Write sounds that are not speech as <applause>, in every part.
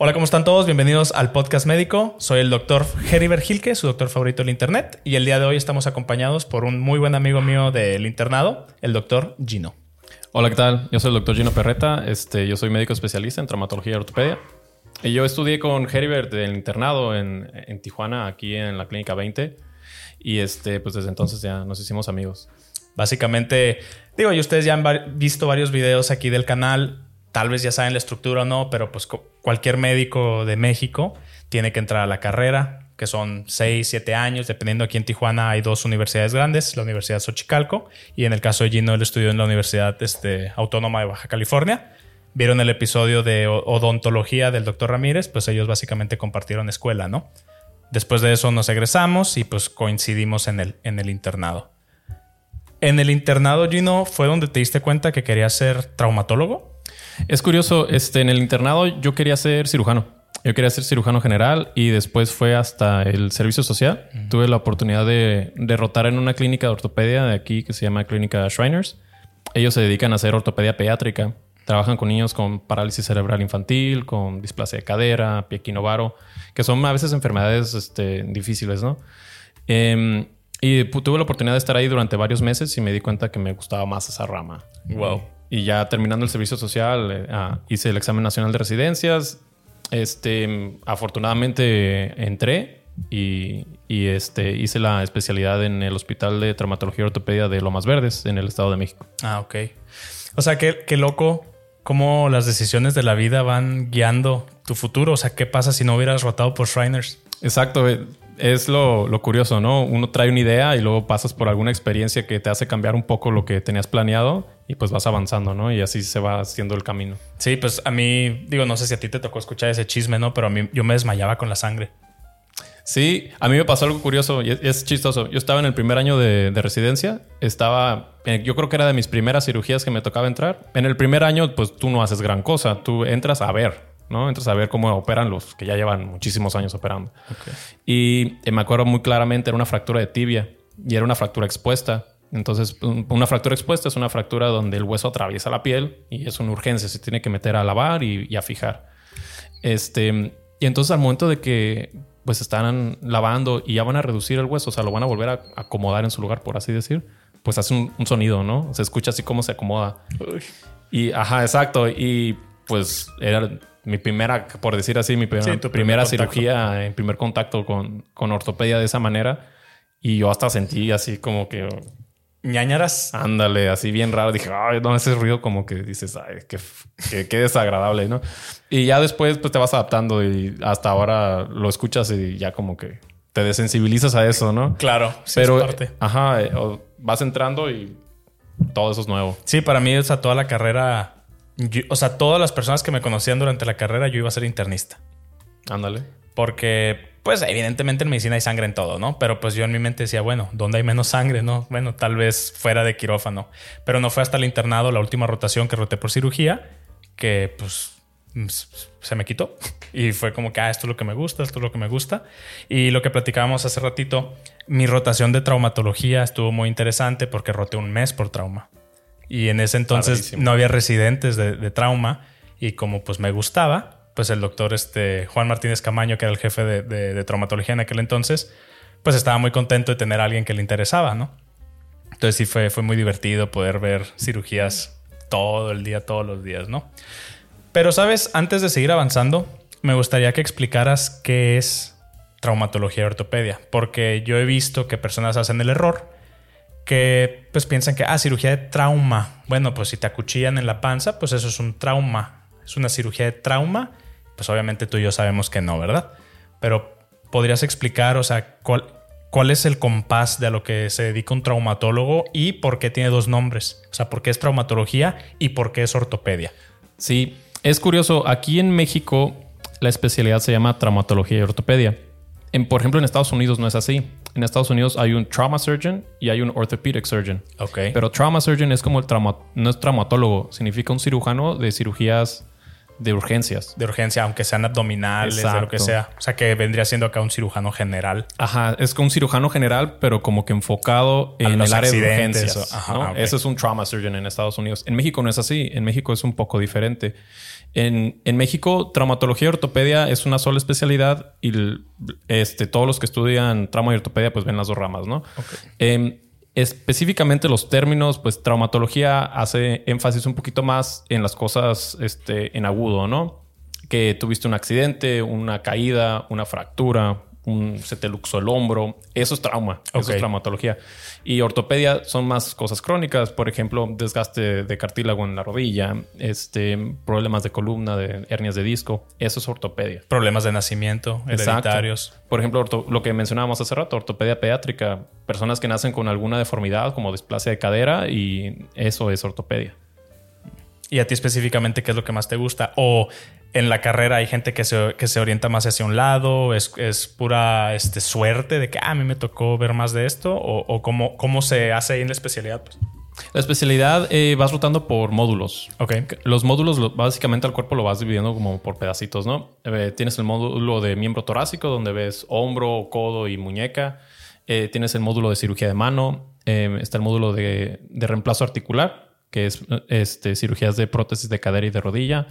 Hola, ¿cómo están todos? Bienvenidos al podcast médico. Soy el doctor Heriber Gilke, su doctor favorito del Internet, y el día de hoy estamos acompañados por un muy buen amigo mío del internado, el doctor Gino. Hola, ¿qué tal? Yo soy el doctor Gino Perreta. Este, yo soy médico especialista en traumatología y ortopedia. Y yo estudié con Heribert del internado en, en, Tijuana, aquí en la clínica 20. Y este, pues desde entonces ya nos hicimos amigos. Básicamente, digo, y ustedes ya han visto varios videos aquí del canal tal vez ya saben la estructura o no, pero pues cualquier médico de México tiene que entrar a la carrera, que son 6, 7 años, dependiendo aquí en Tijuana hay dos universidades grandes, la Universidad Xochicalco y en el caso de Gino él estudió en la Universidad este, Autónoma de Baja California. Vieron el episodio de odontología del doctor Ramírez, pues ellos básicamente compartieron escuela, ¿no? Después de eso nos egresamos y pues coincidimos en el, en el internado. En el internado, Gino, ¿fue donde te diste cuenta que querías ser traumatólogo? Es curioso, este, en el internado yo quería ser cirujano. Yo quería ser cirujano general y después fue hasta el servicio social. Tuve la oportunidad de, derrotar en una clínica de ortopedia de aquí que se llama Clínica Shriners. Ellos se dedican a hacer ortopedia pediátrica. Trabajan con niños con parálisis cerebral infantil, con displasia de cadera, pie equinovaro, que son a veces enfermedades este, difíciles, ¿no? Em, y tuve la oportunidad de estar ahí durante varios meses y me di cuenta que me gustaba más esa rama. Wow. Y ya terminando el servicio social, eh, ah, hice el examen nacional de residencias. Este, afortunadamente entré y, este, hice la especialidad en el Hospital de Traumatología y Ortopedia de Lomas Verdes, en el Estado de México. Ah, ok. O sea, qué, qué loco cómo las decisiones de la vida van guiando tu futuro. O sea, ¿qué pasa si no hubieras rotado por Shriners? Exacto. Eh, es lo, lo, curioso, ¿no? Uno trae una idea y luego pasas por alguna experiencia que te hace cambiar un poco lo que tenías planeado y pues vas avanzando, ¿no? Y así se va haciendo el camino. Sí, pues a mí, digo, no sé si a ti te tocó escuchar ese chisme, ¿no? Pero a mí yo me desmayaba con la sangre. Sí, a mí me pasó algo curioso y es, chistoso. Yo estaba en el primer año de, de, residencia, estaba, yo creo que era de mis primeras cirugías que me tocaba entrar. En el primer año, pues tú no haces gran cosa, tú entras a ver, ¿no? Entras a ver cómo operan los que ya llevan muchísimos años operando. Y eh, me acuerdo muy claramente, era una fractura de tibia y era una fractura expuesta. Entonces, una fractura expuesta es una fractura donde el hueso atraviesa la piel y es una urgencia, se tiene que meter a lavar y, a fijar. Este, y entonces al momento de que pues están lavando y ya van a reducir el hueso, o sea, lo van a volver a acomodar en su lugar, por así decir, pues hace un, sonido, ¿no? Se escucha así como se acomoda. Y, ajá, exacto. Y pues era mi primera, por decir así, mi primera, cirugía en primer contacto con, con, ortopedia de esa manera. Y yo hasta sentí así como que... ñañaras. Ándale, así bien raro. Dije, ay, no, ese ruido como que dices, ay, qué, qué, desagradable, ¿no? Y ya después pues te vas adaptando y hasta ahora lo escuchas y ya como que te desensibilizas a eso, ¿no? Claro, sí Pero, Ajá, eh, vas entrando y todo eso es nuevo. Sí, para mí, o sea, toda la carrera o sea, todas las personas que me conocían durante la carrera, yo iba a ser internista. Ándale. Porque, pues, evidentemente en medicina hay sangre en todo, ¿no? Pero pues yo en mi mente decía, bueno, ¿dónde hay menos sangre, no? Bueno, tal vez fuera de quirófano. Pero no fue hasta el internado, la última rotación que roté por cirugía, que pues se me quitó. <laughs> Y fue como que, ah, esto es lo que me gusta, esto es lo que me gusta. Y lo que platicábamos hace ratito, mi rotación de traumatología estuvo muy interesante porque roté un mes por trauma. Y en ese entonces no había residentes de, trauma y como pues me gustaba, pues el doctor este, Juan Martínez Camaño, que era el jefe de, traumatología en aquel entonces, pues estaba muy contento de tener a alguien que le interesaba, ¿no? Entonces sí fue, fue muy divertido poder ver cirugías todo el día, todos los días, ¿no? Pero, ¿sabes? Antes de seguir avanzando, me gustaría que explicaras qué es traumatología y ortopedia, porque yo he visto que personas hacen el error que pues piensan que, ah, cirugía de trauma. Bueno, pues si te acuchillan en la panza, pues eso es un trauma. Es una cirugía de trauma. Pues obviamente tú y yo sabemos que no, ¿verdad? Pero podrías explicar, o sea, cuál, cuál es el compás de lo que se dedica un traumatólogo y por qué tiene dos nombres. O sea, por qué es traumatología y por qué es ortopedia. Sí, es curioso. Aquí en México la especialidad se llama traumatología y ortopedia. En, por ejemplo, en Estados Unidos no es así en Estados Unidos hay un trauma surgeon y hay un orthopedic surgeon. Ok. Pero trauma surgeon es como el trauma, no es traumatólogo, significa un cirujano de cirugías de urgencias. De urgencia, aunque sean abdominales, de lo que sea. O sea, que vendría siendo acá un cirujano general. Ajá, es como un cirujano general, pero como que enfocado en el área de urgencias. Ajá, Eso es un trauma surgeon en Estados Unidos. En México no es así. En México es un poco diferente. En, en México, traumatología y ortopedia es una sola especialidad y este, todos los que estudian trauma y ortopedia pues ven las dos ramas, ¿no? Em, específicamente los términos, pues traumatología hace énfasis un poquito más en las cosas este, en agudo, ¿no? Que tuviste un accidente, una caída, una fractura, un, se te luxó el hombro. Eso es trauma, eso es traumatología. Y ortopedia son más cosas crónicas, por ejemplo, desgaste de cartílago en la rodilla, este, problemas de columna, de hernias de disco. Eso es ortopedia. Problemas de nacimiento, Exacto. hereditarios. Por ejemplo, orto- lo que mencionábamos hace rato, ortopedia pediátrica, personas que nacen con alguna deformidad como displasia de cadera y eso es ortopedia. ¿Y a ti específicamente qué es lo que más te gusta? ¿O en la carrera hay gente que se, que se orienta más hacia un lado? ¿Es, es pura este, suerte de que "Ah, a mí me tocó ver más de esto? ¿O, o cómo, cómo se hace ahí en la especialidad? Pues, La especialidad eh, vas rotando por módulos. ok. Los módulos, lo- básicamente al cuerpo lo vas dividiendo como por pedacitos, ¿no? Eh, tienes el módulo de miembro torácico, donde ves hombro, codo y muñeca. Eh, tienes el módulo de cirugía de mano. Está el módulo de, de reemplazo articular, que es este, cirugías de prótesis de cadera y de rodilla.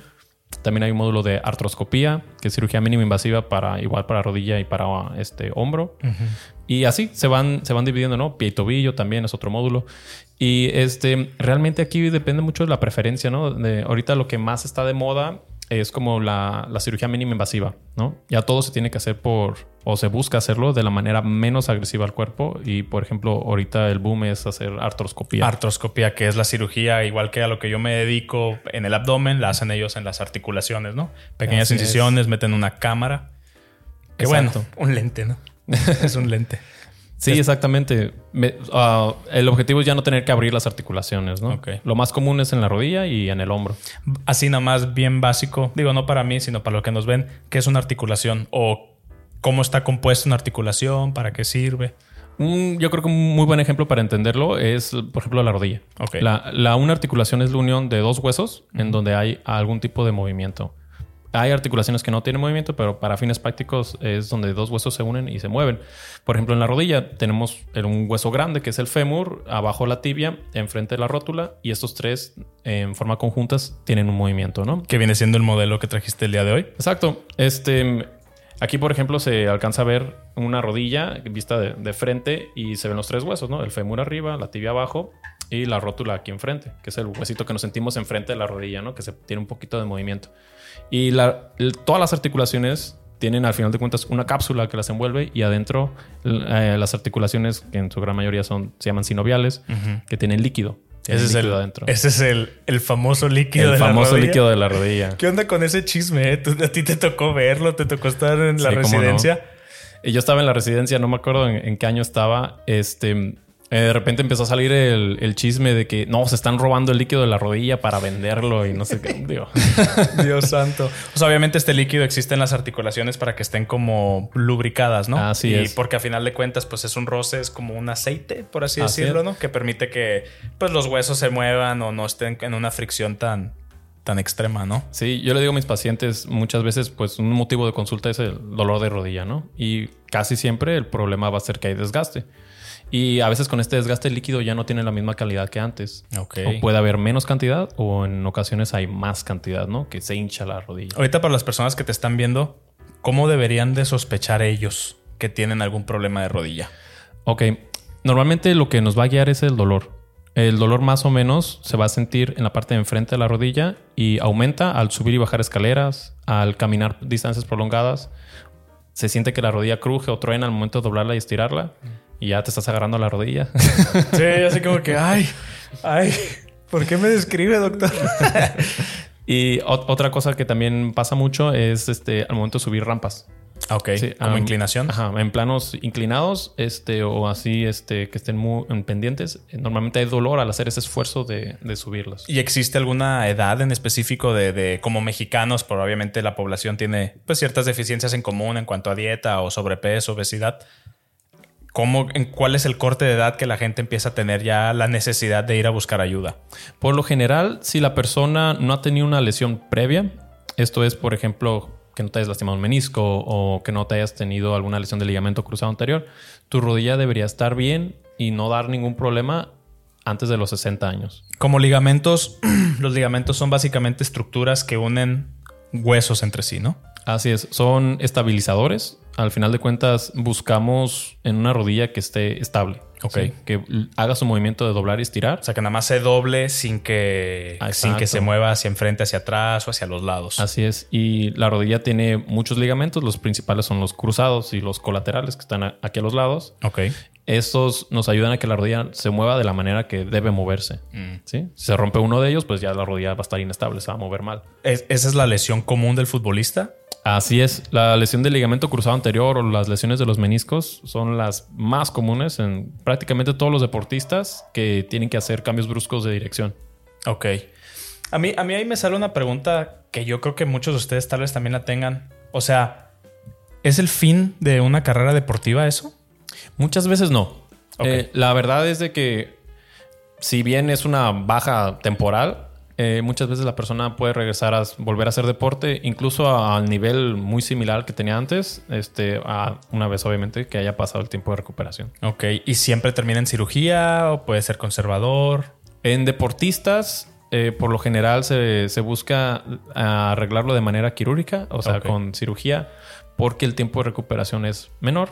También hay un módulo de artroscopía, que es cirugía mínima invasiva para igual para rodilla y para este hombro. Y así se van, se van dividiendo, ¿no? Pie y tobillo también es otro módulo. Y este, realmente aquí depende mucho de la preferencia, ¿no? De, ahorita lo que más está de moda es como la, la cirugía mínima invasiva, ¿no? Ya todo se tiene que hacer por, o se busca hacerlo de la manera menos agresiva al cuerpo. Y por ejemplo, ahorita el boom es hacer artroscopía. Artroscopía, que es la cirugía, igual que a lo que yo me dedico en el abdomen, la hacen ellos en las articulaciones, ¿no? Pequeñas Así es. incisiones, meten una cámara. Que Exacto. bueno, un lente, ¿no? <laughs> es un lente. Sí, exactamente. Me- ah, el objetivo es ya no tener que abrir las articulaciones, ¿no? Ok. Lo más común es en la rodilla y en el hombro. Así nada más bien básico, digo, no para mí, sino para los que nos ven, ¿qué es una articulación? O cómo está compuesta una articulación, para qué sirve. Un- yo creo que un muy buen ejemplo para entenderlo es, por ejemplo, la rodilla. La, la- una articulación es la unión de dos huesos en donde hay algún tipo de movimiento. Hay articulaciones que no tienen movimiento, pero para fines prácticos es donde dos huesos se unen y se mueven. Por ejemplo, en la rodilla tenemos un hueso grande que es el fémur, abajo la tibia, enfrente la rótula y estos tres en forma conjuntas tienen un movimiento, ¿no? Que viene siendo el modelo que trajiste el día de hoy. Exacto. Este, aquí, por ejemplo, se alcanza a ver una rodilla vista de, de frente y se ven los tres huesos, ¿no? El fémur arriba, la tibia abajo y la rótula aquí enfrente, que es el huesito que nos sentimos enfrente de la rodilla, ¿no? Que se tiene un poquito de movimiento. Y la- el- todas las articulaciones tienen al final de cuentas una cápsula que las envuelve y adentro eh, las articulaciones, que en su gran mayoría son, se llaman sinoviales, que tienen líquido. Ese es, el, adentro. ese es el, el famoso líquido el de la famoso rodilla. líquido de la rodilla. <laughs> ¿Qué onda con ese chisme? eh? ¿Tú- ¿A ti te tocó verlo? ¿Te tocó estar en la Sí, cómo no. residencia? Y yo estaba en la residencia, no me acuerdo en, en qué año estaba. Este, eh, de repente empezó a salir el, el chisme de que no, se están robando el líquido de la rodilla para venderlo y no sé qué. Digo, <laughs> Dios santo. O sea, obviamente este líquido existe en las articulaciones para que estén como lubricadas, ¿no? Así y es. porque a final de cuentas, pues es un roce, es como un aceite, por así, Así decirlo, es. ¿no? Que permite que pues los huesos se muevan o no estén en una fricción tan, tan extrema, ¿no? sí, yo le digo a mis pacientes muchas veces, pues un motivo de consulta es el dolor de rodilla, ¿no? Y casi siempre el problema va a ser que hay desgaste. Y a veces con este desgaste líquido ya no tiene la misma calidad que antes. Ok. O puede haber menos cantidad o en ocasiones hay más cantidad, ¿no? Que se hincha la rodilla. Ahorita para las personas que te están viendo, ¿cómo deberían de sospechar ellos que tienen algún problema de rodilla? Ok, normalmente lo que nos va a guiar es el dolor. El dolor más o menos se va a sentir en la parte de enfrente de la rodilla y aumenta al subir y bajar escaleras, al caminar distancias prolongadas. Se siente que la rodilla cruje o truena al momento de doblarla y estirarla y ya te estás agarrando la rodilla. <laughs> Sí, así como que, ay, ay, ¿por qué me describe, doctor? <laughs> y ot- otra cosa que también pasa mucho es este al momento de subir rampas. ok, Sí, como inclinación. Ajá, en planos inclinados, este, o así, este, que estén muy en pendientes. Normalmente hay dolor al hacer ese esfuerzo de, de subirlos. ¿Y existe alguna edad en específico de, de como mexicanos? Probablemente la población tiene pues ciertas deficiencias en común en cuanto a dieta o sobrepeso, obesidad. ¿Cómo, en cuál es el corte de edad que la gente empieza a tener ya la necesidad de ir a buscar ayuda? Por lo general, si la persona no ha tenido una lesión previa, esto es, por ejemplo, que no te hayas lastimado un menisco o que no te hayas tenido alguna lesión de ligamento cruzado anterior, tu rodilla debería estar bien y no dar ningún problema antes de los 60 años. Como ligamentos, <clears throat> los ligamentos son básicamente estructuras que unen huesos entre sí, ¿no? Así es, son estabilizadores. Al final de cuentas, buscamos en una rodilla que esté estable. Ok. ¿sí? Que haga su movimiento de doblar y estirar. O sea, que nada más se doble sin que, Ah, sin que se mueva hacia enfrente, hacia atrás o hacia los lados. Así es. Y la rodilla tiene muchos ligamentos. Los principales son los cruzados y los colaterales que están aquí a los lados. Ok. Estos nos ayudan a que la rodilla se mueva de la manera que debe moverse. Mm. ¿sí? Si se rompe uno de ellos, pues ya la rodilla va a estar inestable, se va a mover mal. ¿Es- ¿Esa es la lesión común del futbolista? Así es. La lesión del ligamento cruzado anterior o las lesiones de los meniscos son las más comunes en prácticamente todos los deportistas que tienen que hacer cambios bruscos de dirección. Ok. A mí, a mí ahí me sale una pregunta que yo creo que muchos de ustedes tal vez también la tengan. O sea, ¿es el fin de una carrera deportiva eso? Muchas veces no. Ok. Eh, la verdad es de que si bien es una baja temporal, eh, muchas veces la persona puede regresar a volver a hacer deporte, incluso al nivel muy similar que tenía antes, este, a una vez obviamente que haya pasado el tiempo de recuperación. Ok. ¿Y siempre termina en cirugía o puede ser conservador? En deportistas, eh, por lo general se, se busca arreglarlo de manera quirúrgica, o sea, con cirugía, porque el tiempo de recuperación es menor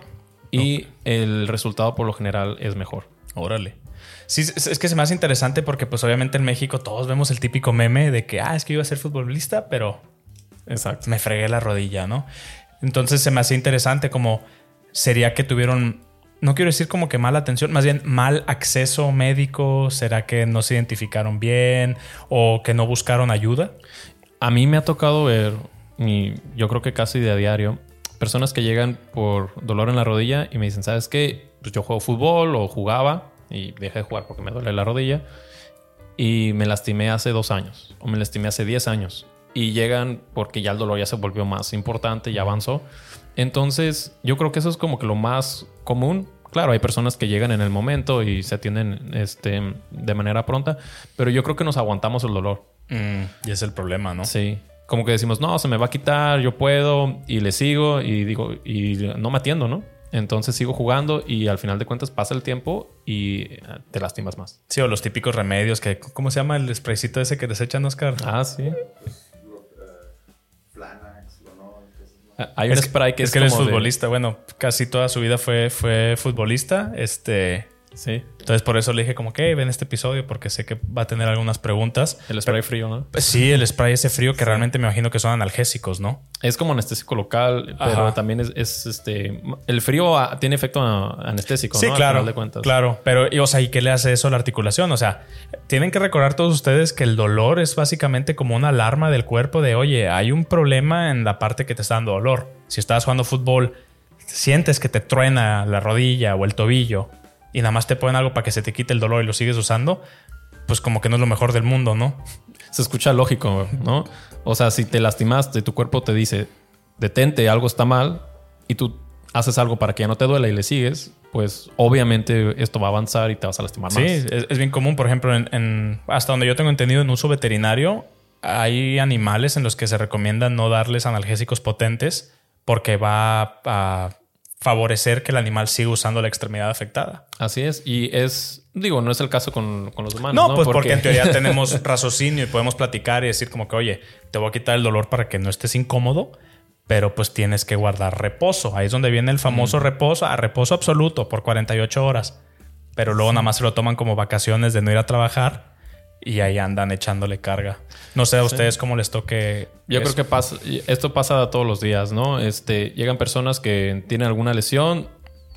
y el resultado por lo general es mejor. Órale. Sí, es es que se me hace interesante porque pues obviamente en México todos vemos el típico meme de que, ah, es que iba a ser futbolista, pero Exacto. me fregué la rodilla, ¿no? Entonces se me hace interesante como sería que tuvieron, no quiero decir como que mala atención, más bien mal acceso médico, será que no se identificaron bien o que no buscaron ayuda. A mí me ha tocado ver, y yo creo que casi de a diario, personas que llegan por dolor en la rodilla y me dicen, ¿sabes qué? Pues yo juego fútbol o jugaba y dejé de jugar porque me duele la rodilla y me lastimé hace dos años o me lastimé hace 10 años y llegan porque ya el dolor ya se volvió más importante, ya avanzó. Entonces yo creo que eso es como que lo más común. Claro, hay personas que llegan en el momento y se atienden este, de manera pronta, pero yo creo que nos aguantamos el dolor. y es el problema, ¿no? Sí. Como que decimos, no, se me va a quitar, yo puedo, y le sigo, y digo, y no me atiendo, ¿no? Entonces sigo jugando y al final de cuentas pasa el tiempo y eh, te lastimas más. Sí, o los típicos remedios que, ¿cómo se llama el spraycito ese que desechan, Oscar? Ah, sí. Flanax, lo no, cosas más. Ah, Hay un Es spray que es es, que él es como de- futbolista. Bueno, casi toda su vida fue, fue futbolista. Este. Sí. Entonces, por eso le dije, como que ven este episodio, porque sé que va a tener algunas preguntas. El spray frío, ¿no? Pues sí, el spray ese frío que realmente me imagino que son analgésicos, ¿no? Es como anestésico local, pero también es, es, este. El frío tiene efecto anestésico, Sí, ¿no? Al claro. final de cuentas. Claro, pero, y, o sea, ¿y qué le hace eso a la articulación? O sea, tienen que recordar todos ustedes que el dolor es básicamente como una alarma del cuerpo de, oye, hay un problema en la parte que te está dando dolor. Si estás jugando fútbol, sientes que te truena la rodilla o el tobillo y nada más te ponen algo para que se te quite el dolor y lo sigues usando, pues como que no es lo mejor del mundo, ¿no? Se escucha lógico, ¿no? O sea, si te lastimaste, tu cuerpo te dice, detente, algo está mal, y tú haces algo para que ya no te duela y le sigues, pues obviamente esto va a avanzar y te vas a lastimar Sí, más. es, es bien común, por ejemplo, en, en- hasta donde yo tengo entendido en uso veterinario, hay animales en los que se recomienda no darles analgésicos potentes porque va a favorecer que el animal siga usando la extremidad afectada. Así es. Y es, digo, no es el caso con, con los humanos. No, No, pues porque... en teoría <laughs> tenemos raciocinio y podemos platicar y decir como que, oye, te voy a quitar el dolor para que no estés incómodo, pero pues tienes que guardar reposo. Ahí es donde viene el famoso reposo, a reposo absoluto por 48 horas. Pero luego nada más se lo toman como vacaciones de no ir a trabajar y ahí andan echándole carga. No sé a ustedes cómo les toque. Yo eso. creo que pasa, esto pasa todos los días, ¿no? Este, llegan personas que tienen alguna lesión,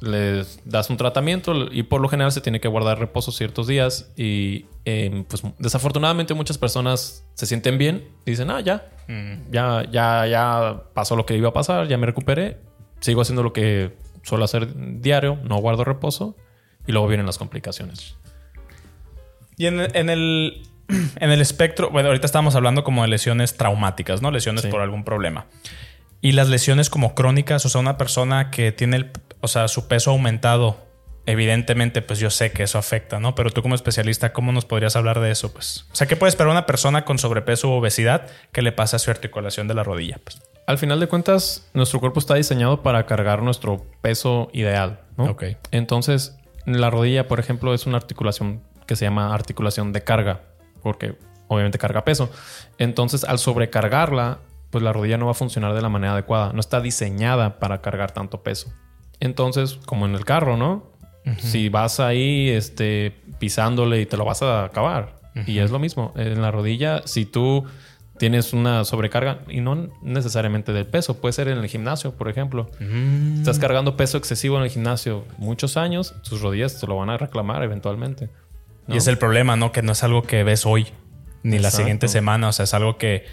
les das un tratamiento y por lo general se tiene que guardar reposo ciertos días y eh, pues desafortunadamente muchas personas se sienten bien dicen, ah, ya, Mm. ya, ya, ya pasó lo que iba a pasar, ya me recuperé, sigo haciendo lo que suelo hacer diario, no guardo reposo y luego vienen las complicaciones. Y en, en el, <clears throat> en el espectro, bueno, ahorita estamos hablando como de lesiones traumáticas, ¿no? Lesiones Sí. por algún problema. Y las lesiones como crónicas, o sea, una persona que tiene, el, o sea, su peso aumentado, evidentemente, pues yo sé que eso afecta, ¿no? Pero tú como especialista, ¿cómo nos podrías hablar de eso? Pues, o sea, ¿qué puede esperar una persona con sobrepeso u obesidad que le pasa a su articulación de la rodilla? Pues, Al final de cuentas, nuestro cuerpo está diseñado para cargar nuestro peso ideal, ¿no? Ok. Entonces, la rodilla, por ejemplo, es una articulación que se llama articulación de carga, porque obviamente carga peso. Entonces, al sobrecargarla, pues la rodilla no va a funcionar de la manera adecuada. No está diseñada para cargar tanto peso. Entonces, como en el carro, ¿no? Si vas ahí este, pisándole y te lo vas a acabar. Y es lo mismo. En la rodilla, si tú tienes una sobrecarga, y no necesariamente del peso, puede ser en el gimnasio, por ejemplo. Mm. Estás cargando peso excesivo en el gimnasio muchos años, tus rodillas te lo van a reclamar eventualmente. ¿No? Y es el problema, ¿no? Que no es algo que ves hoy ni la Exacto. siguiente semana. O sea, es algo que.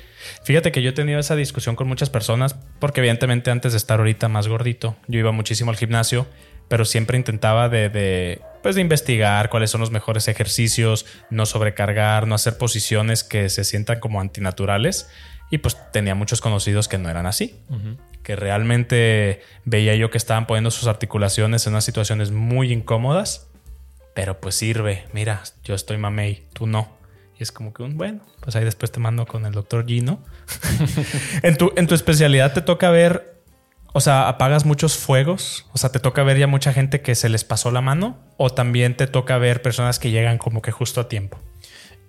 Fíjate que yo he tenido esa discusión con muchas personas, porque evidentemente antes de estar ahorita más gordito, yo iba muchísimo al gimnasio, pero siempre intentaba de, de, pues de investigar cuáles son los mejores ejercicios, no sobrecargar, no hacer posiciones que se sientan como antinaturales. Y pues tenía muchos conocidos que no eran así. Que realmente veía yo que estaban poniendo sus articulaciones en unas situaciones muy incómodas. Pero pues sirve. Mira, yo estoy mamey, tú no. Y es como que un bueno, pues ahí después te mando con el doctor Gino. <laughs> en, tu, en tu especialidad te toca ver, o sea, apagas muchos fuegos. O sea, te toca ver ya mucha gente que se les pasó la mano. O también te toca ver personas que llegan como que justo a tiempo.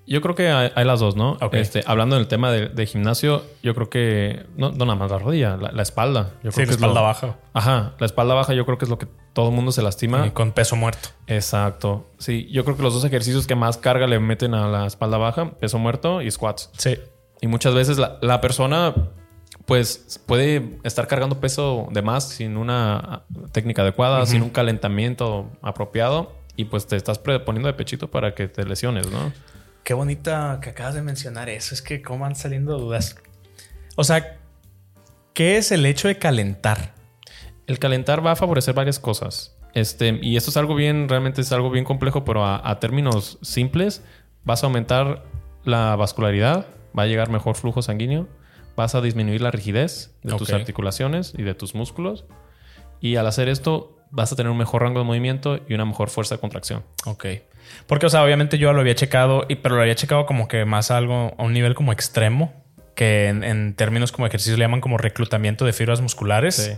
Yo creo que hay, hay las dos, ¿no? Ok. Este, hablando del tema de, de gimnasio, yo creo que no, no nada más la rodilla, la, la espalda. Yo Sí, creo la que es espalda lo- baja. Ajá, la espalda baja yo creo que es lo que todo el mundo se lastima. Y con peso muerto. Exacto. Sí, yo creo que los dos ejercicios que más carga le meten a la espalda baja, peso muerto y squats. Sí. Y muchas veces la, la persona pues puede estar cargando peso de más sin una técnica adecuada, sin un calentamiento apropiado y pues te estás poniendo de pechito para que te lesiones, ¿no? Qué bonita que acabas de mencionar eso. Es que cómo van saliendo dudas. O sea, ¿qué es el hecho de calentar? El calentar va a favorecer varias cosas. Este, y esto es algo bien, realmente es algo bien complejo, pero a, a términos simples, vas a aumentar la vascularidad, va a llegar mejor flujo sanguíneo, vas a disminuir la rigidez de tus articulaciones y de tus músculos. Y al hacer esto, vas a tener un mejor rango de movimiento y una mejor fuerza de contracción. Ok. Porque, o sea, obviamente yo lo había checado, y, pero lo había checado como que más a algo, a un nivel como extremo, que en, en términos como ejercicio le llaman como reclutamiento de fibras musculares, Sí.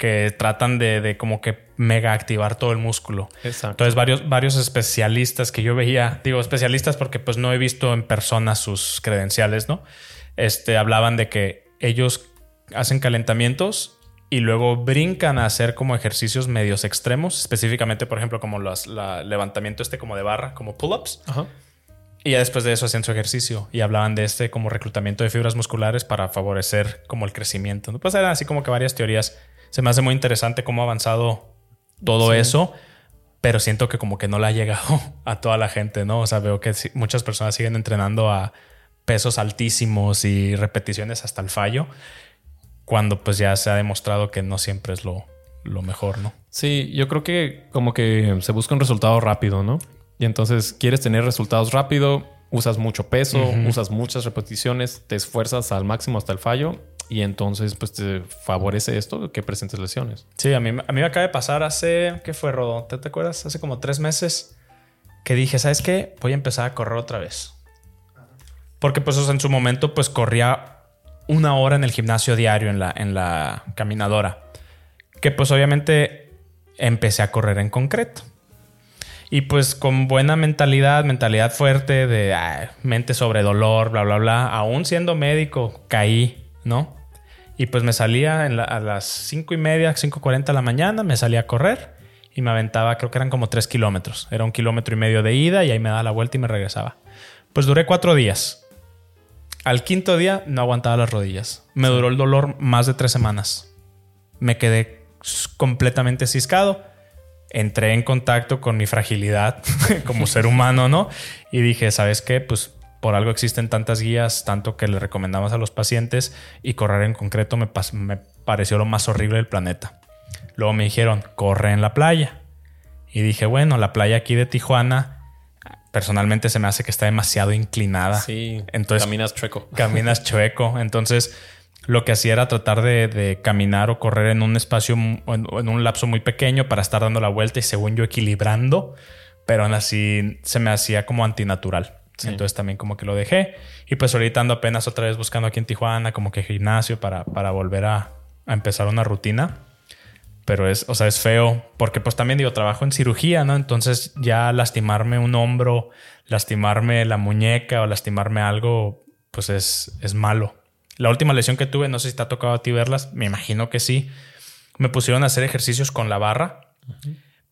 Que tratan de, de como que mega activar todo el músculo. Exacto. Entonces, varios, varios especialistas que yo veía, digo especialistas porque pues no he visto en persona sus credenciales, ¿no? Este, hablaban de que ellos hacen calentamientos y luego brincan a hacer como ejercicios medios extremos, específicamente, por ejemplo, como los la, levantamiento este como de barra, como pull-ups. Ajá. Y ya después de eso hacían su ejercicio y hablaban de este como reclutamiento de fibras musculares para favorecer como el crecimiento. Pues eran así como que varias teorías. Se me hace muy interesante cómo ha avanzado todo eso, pero siento que como que no le ha llegado <laughs> a toda la gente, ¿no? O sea, veo que muchas personas siguen entrenando a pesos altísimos y repeticiones hasta el fallo, cuando pues ya se ha demostrado que no siempre es lo, lo mejor, ¿no? Sí, yo creo que como que se busca un resultado rápido, ¿no? Y entonces quieres tener resultados rápido, usas mucho peso, usas muchas repeticiones, te esfuerzas al máximo hasta el fallo y entonces pues te favorece esto que presentes lesiones. Sí, a mí, a mí me acaba de pasar hace, ¿qué fue, Rodo? ¿Te, te acuerdas? Hace como tres meses que dije, ¿sabes qué? Voy a empezar a correr otra vez. Porque pues en su momento pues corría una hora en el gimnasio diario en la, en la caminadora. Que pues obviamente empecé a correr en concreto. Y pues con buena mentalidad, mentalidad fuerte de ah, mente sobre dolor, bla, bla, bla. Aún siendo médico, caí, ¿no? Y pues me salía en la- a las cinco y media, 5.40 de la mañana, me salía a correr y me aventaba, creo que eran como tres kilómetros. Era un kilómetro y medio de ida y ahí me daba la vuelta y me regresaba. Pues duré cuatro días. Al quinto día no aguantaba las rodillas. Me duró el dolor más de tres semanas. Me quedé completamente ciscado. Entré en contacto con mi fragilidad <laughs> como ser humano, ¿no? Y dije, ¿sabes qué? Pues por algo existen tantas guías, tanto que le recomendamos a los pacientes y correr en concreto me, pareció lo más horrible del planeta. Luego me dijeron, corre en la playa. Y dije, bueno, la playa aquí de Tijuana personalmente se me hace que está demasiado inclinada. Sí, Entonces- caminas chueco. <laughs> Caminas chueco. Entonces, lo que hacía era tratar de, de caminar o correr en un espacio, en, en un lapso muy pequeño para estar dando la vuelta y según yo equilibrando, pero aún así se me hacía como antinatural. Entonces también como que lo dejé. Y pues ahorita ando apenas otra vez buscando aquí en Tijuana como que gimnasio para, para volver a, a empezar una rutina. Pero es, o sea, es feo porque pues también digo, trabajo en cirugía, ¿no? Entonces ya lastimarme un hombro, lastimarme la muñeca o lastimarme algo, pues es, es malo. La última lesión que tuve, no sé si te ha tocado a ti verlas, me imagino que sí. Me pusieron a hacer ejercicios con la barra,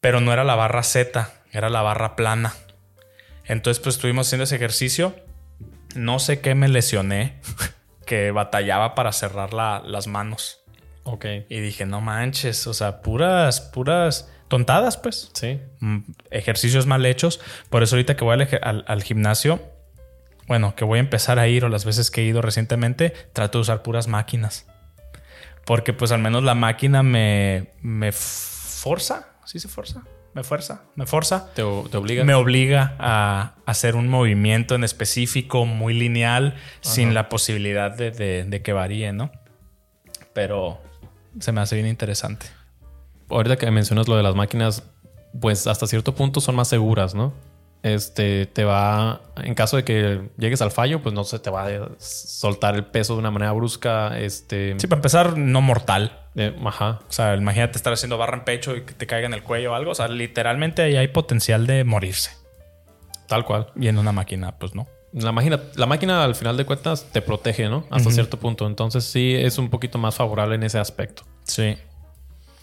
pero no era la barra Z, era la barra plana. Entonces pues estuvimos haciendo ese ejercicio. No sé qué me lesioné, <laughs> que batallaba para cerrar la- las manos. Ok. Y dije, no manches, o sea, puras, puras tontadas, pues. Sí. Mm, Ejercicios mal hechos. Por eso ahorita que voy al, eje- al- al gimnasio, bueno, que voy a empezar a ir o las veces que he ido recientemente, trato de usar puras máquinas. Porque pues al menos la máquina me, me forza, ¿sí se forza? Me fuerza, me forza. Te, te obliga. Me obliga a hacer un movimiento en específico, muy lineal, sin la posibilidad de, de- de que varíe, ¿no? Pero se me hace bien interesante. Ahorita que mencionas lo de las máquinas, pues hasta cierto punto son más seguras, ¿no? Este te va, en caso de que llegues al fallo, pues no se te va a soltar el peso de una manera brusca. Este, Sí, para empezar, no mortal. Eh, ajá. O sea, imagínate estar haciendo barra en pecho y que te caiga en el cuello o algo. O sea, literalmente ahí hay potencial de morirse. Tal cual. Y en una máquina, pues no. La máquina, la máquina al final de cuentas te protege, ¿no? Hasta cierto punto. Entonces sí es un poquito más favorable en ese aspecto. Sí.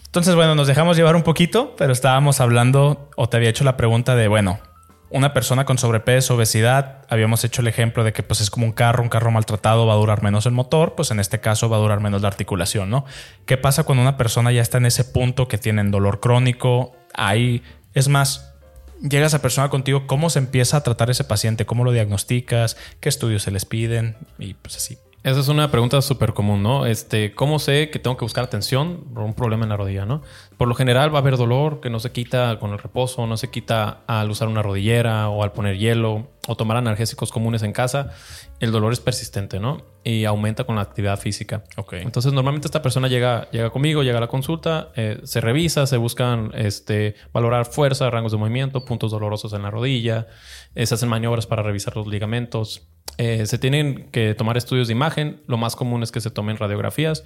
Entonces, bueno, nos dejamos llevar un poquito, pero estábamos hablando, o te había hecho la pregunta de, bueno, una persona con sobrepeso, obesidad, habíamos hecho el ejemplo de que pues es como un carro, un carro maltratado va a durar menos el motor, pues en este caso va a durar menos la articulación, ¿no? ¿Qué pasa cuando una persona ya está en ese punto que tienen dolor crónico? Ahí, es más, llega esa persona contigo, ¿cómo se empieza a tratar ese paciente? ¿Cómo lo diagnosticas? ¿Qué estudios se les piden? Y pues así. Esa es una pregunta súper común, ¿no? Este, ¿cómo sé que tengo que buscar atención por un problema en la rodilla, no? Por lo general va a haber dolor que no se quita con el reposo, no se quita al usar una rodillera o al poner hielo o tomar analgésicos comunes en casa. El dolor es persistente, ¿no? Y aumenta con la actividad física. Ok. Entonces, normalmente esta persona llega, llega conmigo, llega a la consulta, eh, se revisa, se buscan este, valorar fuerza, rangos de movimiento, puntos dolorosos en la rodilla, eh, se hacen maniobras para revisar los ligamentos. Eh, se tienen que tomar estudios de imagen. Lo más común es que se tomen radiografías.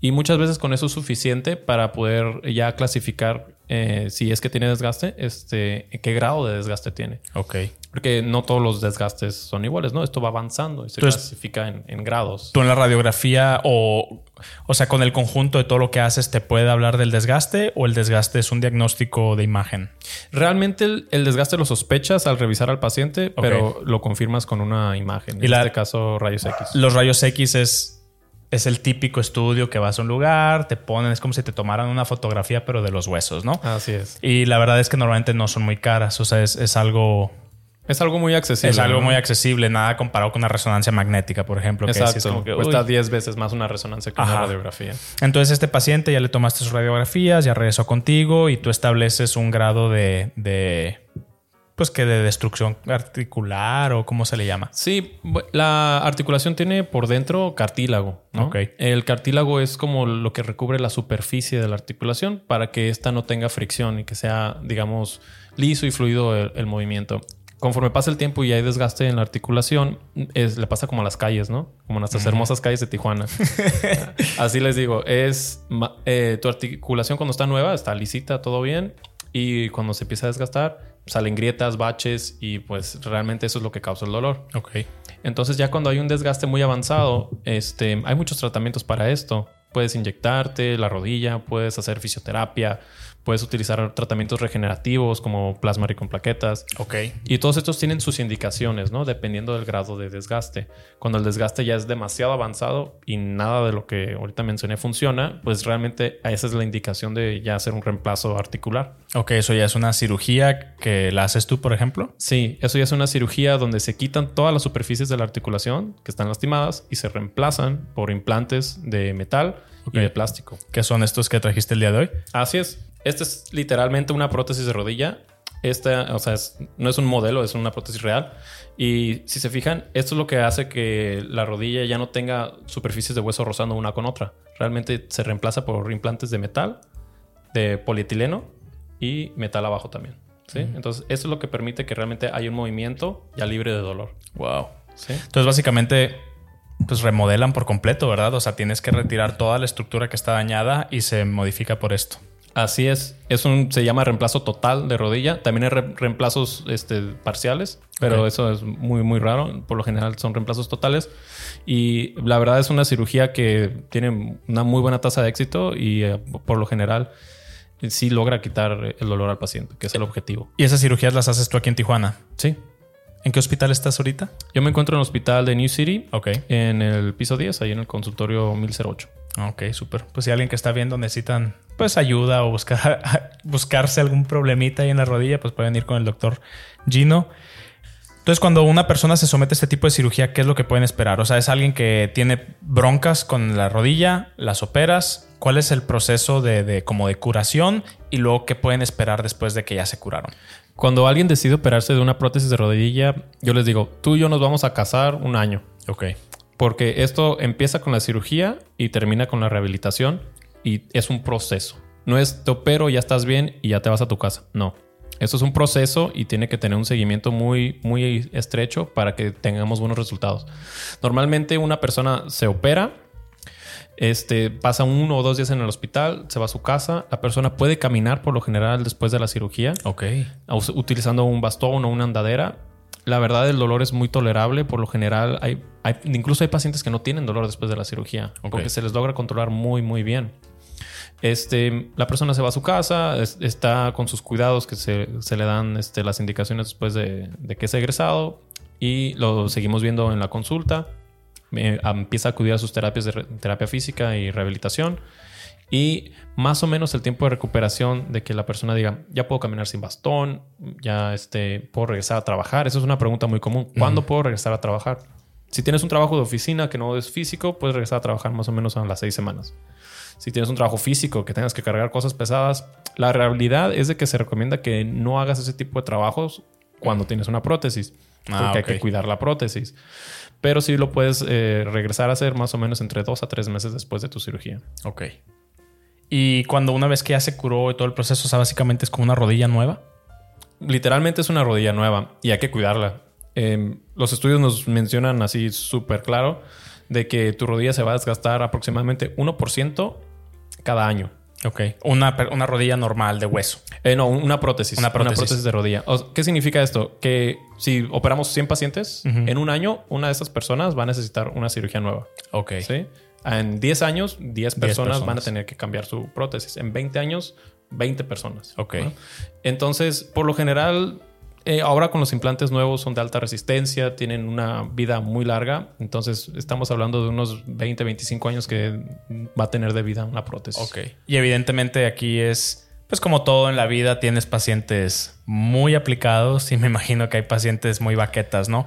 Y muchas veces con eso es suficiente para poder ya clasificar eh, si es que tiene desgaste, este, qué grado de desgaste tiene. Ok. Porque no todos los desgastes son iguales, ¿no? Esto va avanzando y se Entonces- clasifica en, en grados. tú en la radiografía o, o sea, con el conjunto de todo lo que haces, ¿te puede hablar del desgaste o el desgaste es un diagnóstico de imagen? Realmente el, el desgaste lo sospechas al revisar al paciente, pero lo confirmas con una imagen. Y En la- este caso, rayos X. Los rayos X es, es el típico estudio que vas a un lugar, te ponen, es como si te tomaran una fotografía, pero de los huesos, ¿no? Así es. Y la verdad es que normalmente no son muy caras, o sea, es, es algo... Es algo muy accesible. Es algo ¿no? muy accesible, nada comparado con una resonancia magnética, por ejemplo. que Exacto. es como que, Cuesta uy. 10 veces más una resonancia que Ajá. una radiografía. Entonces este paciente ya le tomaste sus radiografías, ya regresó contigo y tú estableces un grado de, de pues que de destrucción articular o cómo se le llama. Sí, la articulación tiene por dentro cartílago. ¿no? Ok. El cartílago es como lo que recubre la superficie de la articulación para que ésta no tenga fricción y que sea, digamos, liso y fluido el, el movimiento. Conforme pasa el tiempo y hay desgaste en la articulación, es, le pasa como a las calles, ¿no? Como en nuestras hermosas calles de Tijuana. <laughs> Así les digo, es eh, tu articulación cuando está nueva, está lisita, todo bien. Y cuando se empieza a desgastar, salen grietas, baches y pues realmente eso es lo que causa el dolor. Ok. Entonces ya cuando hay un desgaste muy avanzado, este, hay muchos tratamientos para esto. Puedes inyectarte la rodilla, puedes hacer fisioterapia, puedes utilizar tratamientos regenerativos como plasma rico en plaquetas. Ok. Y todos estos tienen sus indicaciones, ¿no? Dependiendo del grado de desgaste. Cuando el desgaste ya es demasiado avanzado y nada de lo que ahorita mencioné funciona, pues realmente esa es la indicación de ya hacer un reemplazo articular. Ok, eso ya es una cirugía que la haces tú, por ejemplo. Sí, eso ya es una cirugía donde se quitan todas las superficies de la articulación que están lastimadas y se reemplazan por implantes de metal Ok. y de plástico. que son estos que trajiste el día de hoy. Así es. Esta es literalmente una prótesis de rodilla. Esta, o sea, es- no es un modelo, es una prótesis real. Y si se fijan, esto es lo que hace que la rodilla ya no tenga superficies de hueso rozando una con otra. Realmente se reemplaza por implantes de metal, de polietileno y metal abajo también. ¿sí? Entonces, eso es lo que permite que realmente haya un movimiento ya libre de dolor. Wow. ¿sí? Entonces, básicamente, pues remodelan por completo, ¿verdad? O sea, tienes que retirar toda la estructura que está dañada y se modifica por esto. Así es. Es un, se llama reemplazo total de rodilla. También hay re- reemplazos este, parciales, pero eso es muy, muy raro. Por lo general son reemplazos totales. Y la verdad es una cirugía que tiene una muy buena tasa de éxito y eh, por lo general sí logra quitar el dolor al paciente, que es el objetivo. ¿Y esas cirugías las haces tú aquí en Tijuana? Sí. ¿En qué hospital estás ahorita? Yo me encuentro en el hospital de New City, Ok. en el piso 10, ahí en el consultorio 1008. Ok, súper. Pues si alguien que está viendo necesitan pues ayuda o buscar, <laughs> buscarse algún problemita ahí en la rodilla, pues pueden ir con el doctor Gino. Entonces, cuando una persona se somete a este tipo de cirugía, ¿qué es lo que pueden esperar? O sea, es alguien que tiene broncas con la rodilla, las operas. ¿Cuál es el proceso de, de como de curación? Y luego, ¿qué pueden esperar después de que ya se curaron? Cuando alguien decide operarse de una prótesis de rodilla, yo les digo, tú y yo nos vamos a casar un año. Ok. Porque esto empieza con la cirugía y termina con la rehabilitación y es un proceso. No es te opero, ya estás bien y ya te vas a tu casa. No. Esto es un proceso y tiene que tener un seguimiento muy, muy estrecho para que tengamos buenos resultados. Normalmente una persona se opera, este, pasa uno o dos días en el hospital, se va a su casa, la persona puede caminar por lo general después de la cirugía Ok. utilizando un bastón o una andadera. La verdad, el dolor es muy tolerable. Por lo general, hay, hay- incluso hay pacientes que no tienen dolor después de la cirugía porque se les logra controlar muy, muy bien. Este, la persona se va a su casa, es- está con sus cuidados que se, se le dan este, las indicaciones después de, de que es egresado y lo seguimos viendo en la consulta. Eh, empieza a acudir a sus terapias de terapia física y rehabilitación. Y más o menos el tiempo de recuperación de que la persona diga, ya puedo caminar sin bastón, ya este, puedo regresar a trabajar. Esa es una pregunta muy común. ¿Cuándo puedo regresar a trabajar? Si tienes un trabajo de oficina que no es físico, puedes regresar a trabajar más o menos a las seis semanas. Si tienes un trabajo físico que tengas que cargar cosas pesadas, la realidad es de que se recomienda que no hagas ese tipo de trabajos cuando tienes una prótesis, porque Ah, hay ok. que cuidar la prótesis. Pero sí lo puedes eh, regresar a hacer más o menos entre dos a tres meses después de tu cirugía. Ok. Y cuando una vez que ya se curó y todo el proceso, o sea, básicamente es como una rodilla nueva. Literalmente es una rodilla nueva y hay que cuidarla. Eh, los estudios nos mencionan así súper claro de que tu rodilla se va a desgastar aproximadamente 1% cada año. Ok. Una, una rodilla normal de hueso. Eh, no, una prótesis. Una prótesis. de rodilla. O- ¿Qué significa esto? Que si operamos 100 pacientes, en un año una de esas personas va a necesitar una cirugía nueva. Ok. ¿sí? En 10 años, 10 personas, van a tener que cambiar su prótesis. En 20 años, 20 personas. Ok. ¿no? Entonces, por lo general, eh, ahora con los implantes nuevos son de alta resistencia, tienen una vida muy larga. Entonces, estamos hablando de unos 20, 25 años que va a tener de vida una prótesis. Ok. Y evidentemente aquí es, pues como todo en la vida, tienes pacientes muy aplicados y me imagino que hay pacientes muy baquetas, ¿no?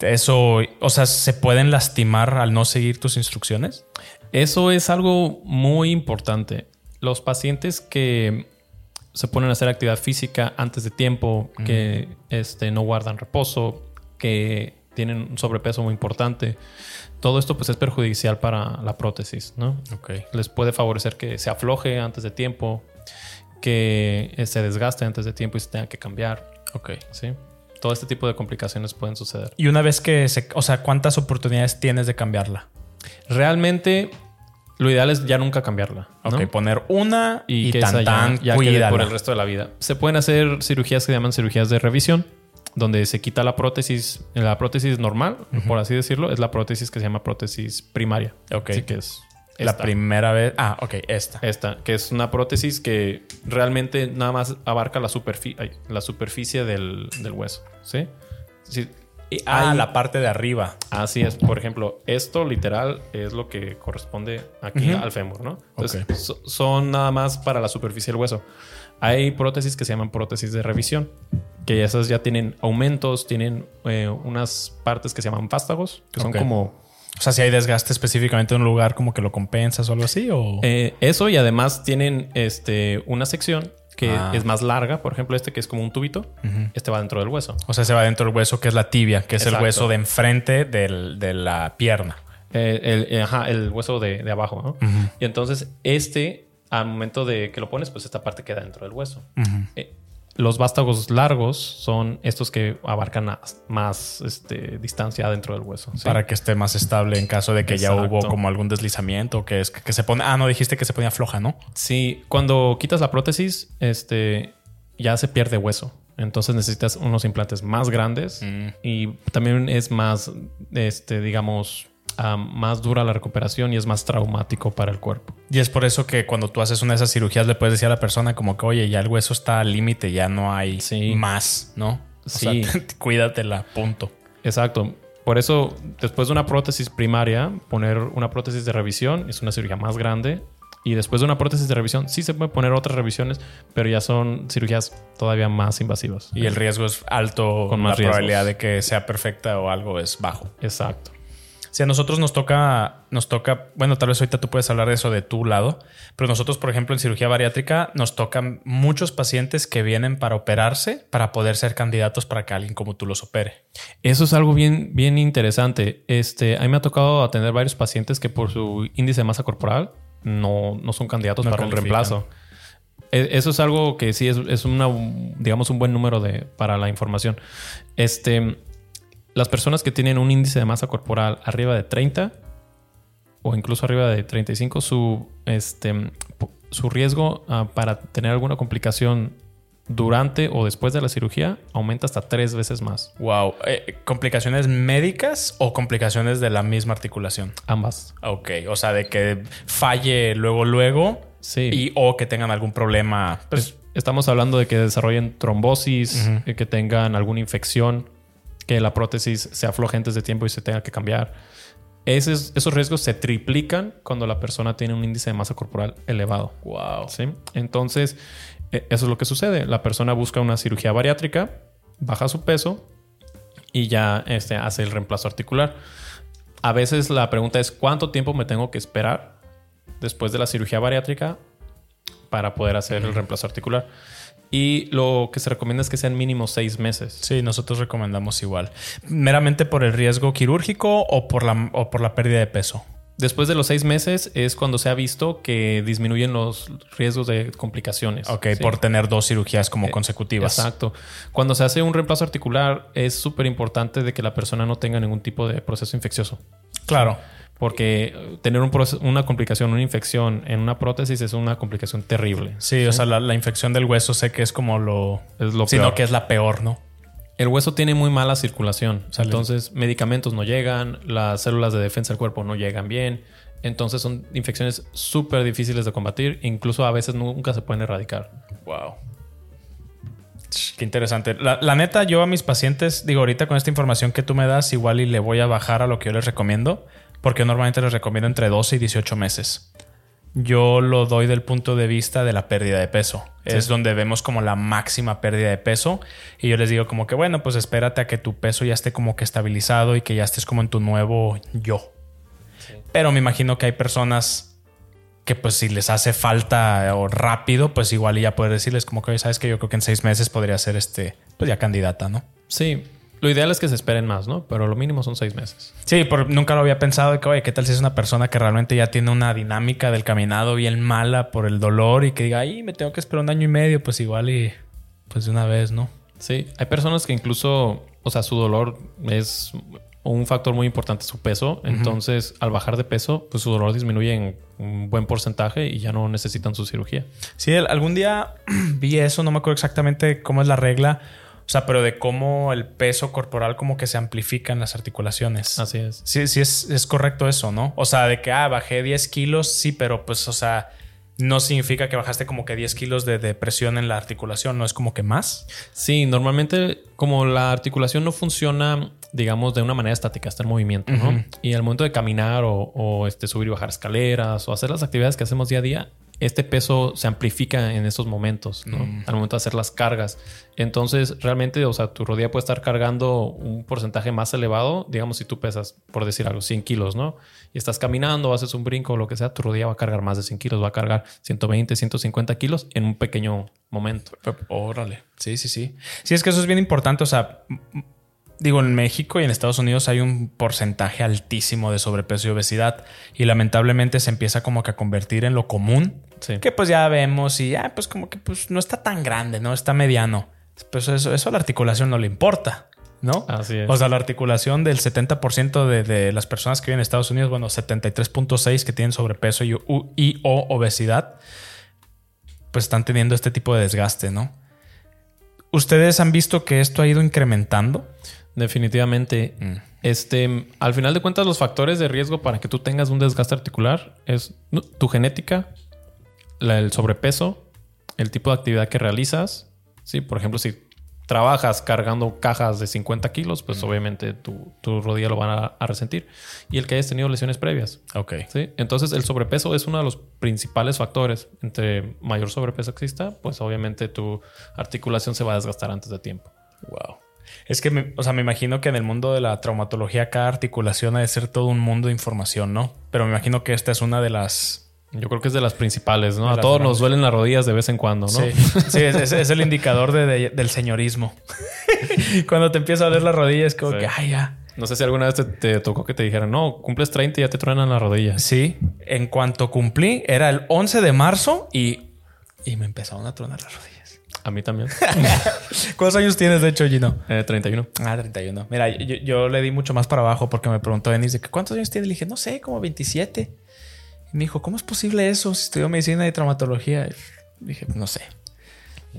Eso, o sea, ¿se pueden lastimar al no seguir tus instrucciones? Eso es algo muy importante. Los pacientes que se ponen a hacer actividad física antes de tiempo, que este, no guardan reposo, que tienen un sobrepeso muy importante, todo esto pues es perjudicial para la prótesis, ¿no? Ok. Les puede favorecer que se afloje antes de tiempo, que eh, se desgaste antes de tiempo y se tenga que cambiar, Ok. ¿sí? Todo este tipo de complicaciones pueden suceder. Y una vez que se, o sea, ¿cuántas oportunidades tienes de cambiarla? Realmente, lo ideal es ya nunca cambiarla. ¿no? Ok, poner una y, y, que tan, esa ya, tan, ya quede por el resto de la vida. Se pueden hacer cirugías que se llaman cirugías de revisión, donde se quita la prótesis, la prótesis normal, por así decirlo, es la prótesis que se llama prótesis primaria. Ok. Así que es La esta, primera vez. Ah, ok, esta. esta, que es una prótesis que realmente nada más abarca la, superfi- la superficie del, del hueso. ¿Sí? Sí. Ah, hay- la parte de arriba. Así es. Por ejemplo, esto literal es lo que corresponde aquí al fémur, ¿no? Entonces, so- son nada más para la superficie del hueso. Hay prótesis que se llaman prótesis de revisión, que esas ya tienen aumentos, tienen eh, unas partes que se llaman vástagos, que son como O sea, si hay desgaste específicamente en un lugar, como que lo compensas o algo así, o. eh, eso y además tienen este, una sección que Ah. es más larga. Por ejemplo, este que es como un tubito, este va dentro del hueso. O sea, se va dentro del hueso, que es la tibia, que es el hueso de enfrente del- de la pierna. Eh, el, eh, ajá, el hueso de, de abajo, ¿no? Y entonces este, al momento de que lo pones, pues esta parte queda dentro del hueso. Eh, Los vástagos largos son estos que abarcan a- más este, distancia dentro del hueso. ¿sí? Para que esté más estable en caso de que ya hubo como algún deslizamiento, que es que, que se pone. Ah, no, dijiste que se ponía floja, ¿no? Sí, cuando quitas la prótesis, este, ya se pierde hueso. Entonces necesitas unos implantes más grandes Mm. y también es más, este, digamos, más dura la recuperación y es más traumático para el cuerpo. Y es por eso que cuando tú haces una de esas cirugías le puedes decir a la persona como que, oye, ya el hueso está al límite, ya no hay Sí. más, ¿no? O Sí. sea, <laughs> cuídatela, punto. Exacto. Por eso, después de una prótesis primaria, poner una prótesis de revisión es una cirugía más grande. Y después de una prótesis de revisión, sí se pueden poner otras revisiones, pero ya son cirugías todavía más invasivas. Y el riesgo es alto, Con más la probabilidad de que sea perfecta o algo es bajo. Exacto. Si a nosotros nos toca, nos toca, bueno, tal vez ahorita tú puedes hablar de eso de tu lado, pero nosotros, por ejemplo, en cirugía bariátrica nos tocan muchos pacientes que vienen para operarse para poder ser candidatos para que alguien como tú los opere. Eso es algo bien, bien interesante. Este, a mí me ha tocado atender varios pacientes que por su índice de masa corporal no, no son candidatos No para un califican. reemplazo. E- Eso es algo que sí es, es una, digamos, un buen número de, para la información. Este, las personas que tienen un índice de masa corporal arriba de 30 o incluso arriba de 35, su, este, su riesgo ah, para tener alguna complicación durante o después de la cirugía aumenta hasta tres veces más. Wow. Eh, ¿Complicaciones médicas o complicaciones de la misma articulación? Ambas. Ok, o sea, de que falle luego, luego Sí. y o que tengan algún problema. Pues, Es- Estamos hablando de que desarrollen trombosis, eh, que tengan alguna infección, que la prótesis se afloje antes de tiempo y se tenga que cambiar. Esos, esos riesgos se triplican cuando la persona tiene un índice de masa corporal elevado. wow. ¿sí? Entonces, eh, eso es lo que sucede. La persona busca una cirugía bariátrica, baja su peso y ya este, hace el reemplazo articular. A veces la pregunta es, ¿cuánto tiempo me tengo que esperar después de la cirugía bariátrica para poder hacer el reemplazo articular? Y lo que se recomienda es que sean mínimo seis meses. Sí, nosotros recomendamos igual. ¿Meramente por el riesgo quirúrgico o por la, o por la pérdida de peso? Después de los seis meses es cuando se ha visto que disminuyen los riesgos de complicaciones. Ok, ¿sí? por tener dos cirugías como Eh, consecutivas. Exacto. Cuando se hace un reemplazo articular es súper importante de que la persona no tenga ningún tipo de proceso infeccioso. Claro. Porque tener un una complicación, una infección en una prótesis es una complicación terrible. Sí, o sea, la, la infección del hueso sé que es como lo... Es lo sino peor. que es la peor, ¿no? El hueso tiene muy mala circulación. Sale. Entonces, medicamentos no llegan, las células de defensa del cuerpo no llegan bien. Entonces, son infecciones súper difíciles de combatir. Incluso a veces nunca se pueden erradicar. Wow. Qué interesante. La, la neta, yo a mis pacientes, digo, ahorita con esta información que tú me das, igual y le voy a bajar a lo que yo les recomiendo, porque normalmente les recomiendo entre 12 y 18 meses. Yo lo doy del punto de vista de la pérdida de peso. Es donde vemos como la máxima pérdida de peso. Y yo les digo como que, bueno, pues espérate a que tu peso ya esté como que estabilizado y que ya estés como en tu nuevo yo. Pero me imagino que hay personas que pues si les hace falta o rápido, pues igual y ya poder decirles como que, "Oye, sabes que yo creo que en seis meses podría ser este, pues ya candidata, ¿no? Sí, lo ideal es que se esperen más, ¿no? Pero lo mínimo son seis meses. Sí, por, nunca lo había pensado de que, oye, ¿qué tal si es una persona que realmente ya tiene una dinámica del caminado bien mala por el dolor y que diga, ay, me tengo que esperar un año y medio, pues igual y pues de una vez, ¿no? Sí, hay personas que incluso, o sea, su dolor es un factor muy importante, su peso. Entonces, al bajar de peso, pues su dolor disminuye en un buen porcentaje y ya no necesitan su cirugía. Sí, algún día <clears throat> vi eso, no me acuerdo exactamente cómo es la regla, sea, pero de cómo el peso corporal como que se amplifica en las articulaciones. Así es. Sí, sí es, es correcto eso, ¿no? O sea, de que, ah, bajé 10 kilos, sí, pero pues, o sea, no significa que bajaste como que 10 kilos de, de presión en la articulación, no es como que más. Sí, normalmente como la articulación no funciona, digamos, de una manera estática, está en movimiento. Y al momento de caminar o, o, este, subir y bajar escaleras o hacer las actividades que hacemos día a día, este peso se amplifica en esos momentos, ¿no? Al momento de hacer las cargas. Entonces, realmente, o sea, tu rodilla puede estar cargando un porcentaje más elevado, digamos, si tú pesas, por decir algo, 100 kilos, ¿no? Y estás caminando, haces un brinco o lo que sea, tu rodilla va a cargar más de 100 kilos, va a cargar 120, 150 kilos en un pequeño momento. Órale. Sí, sí, sí. Sí, es que eso es bien importante. O sea, digo, en México y en Estados Unidos hay un porcentaje altísimo de sobrepeso y obesidad y lamentablemente se empieza como que a convertir en lo común, Sí. que pues ya vemos y ya pues como que pues no está tan grande, no está mediano. Pues eso, eso a la articulación no le importa, ¿no? Así es. O sea, la articulación del 70% de, de las personas que viven en Estados Unidos, bueno, 73.6 que tienen sobrepeso y, u- y o obesidad, pues están teniendo este tipo de desgaste, ¿no? ¿Ustedes han visto que esto ha ido incrementando? Definitivamente. Mm. Este, al final de cuentas, los factores de riesgo para que tú tengas un desgaste articular es tu genética, la- el sobrepeso, el tipo de actividad que realizas. Sí, por ejemplo, si trabajas cargando cajas de 50 kilos, pues obviamente tu, tu rodilla lo van a, a resentir. Y el que hayas tenido lesiones previas. Ok. ¿sí? Entonces, el sobrepeso es uno de los principales factores. Entre mayor sobrepeso exista, pues obviamente tu articulación se va a desgastar antes de tiempo. Wow. Es que, me, o sea, me imagino que en el mundo de la traumatología cada articulación ha de ser todo un mundo de información, ¿no? Pero me imagino que esta es una de las... Yo creo que es de las principales, ¿no? A las todos grandes. nos duelen las rodillas de vez en cuando, ¿no? Sí, sí es, el indicador de- de- del señorismo. <laughs> Cuando te empieza a doler la rodilla es como Sí. que, ay, ya. No sé si alguna vez te, te tocó que te dijeran, no, cumples 30 y ya te truenan las rodillas. Sí, en cuanto cumplí, era el 11 de marzo y, y me empezaron a tronar las rodillas. A mí también. <laughs> ¿Cuántos años tienes, de hecho, Gino? Eh, 31. Ah, 31. Mira, yo, yo le di mucho más para abajo porque me preguntó Denis de que cuántos años tiene. Le dije, no sé, como 27. Y me dijo, ¿cómo es posible eso si estudió medicina y traumatología? Y dije, no sé.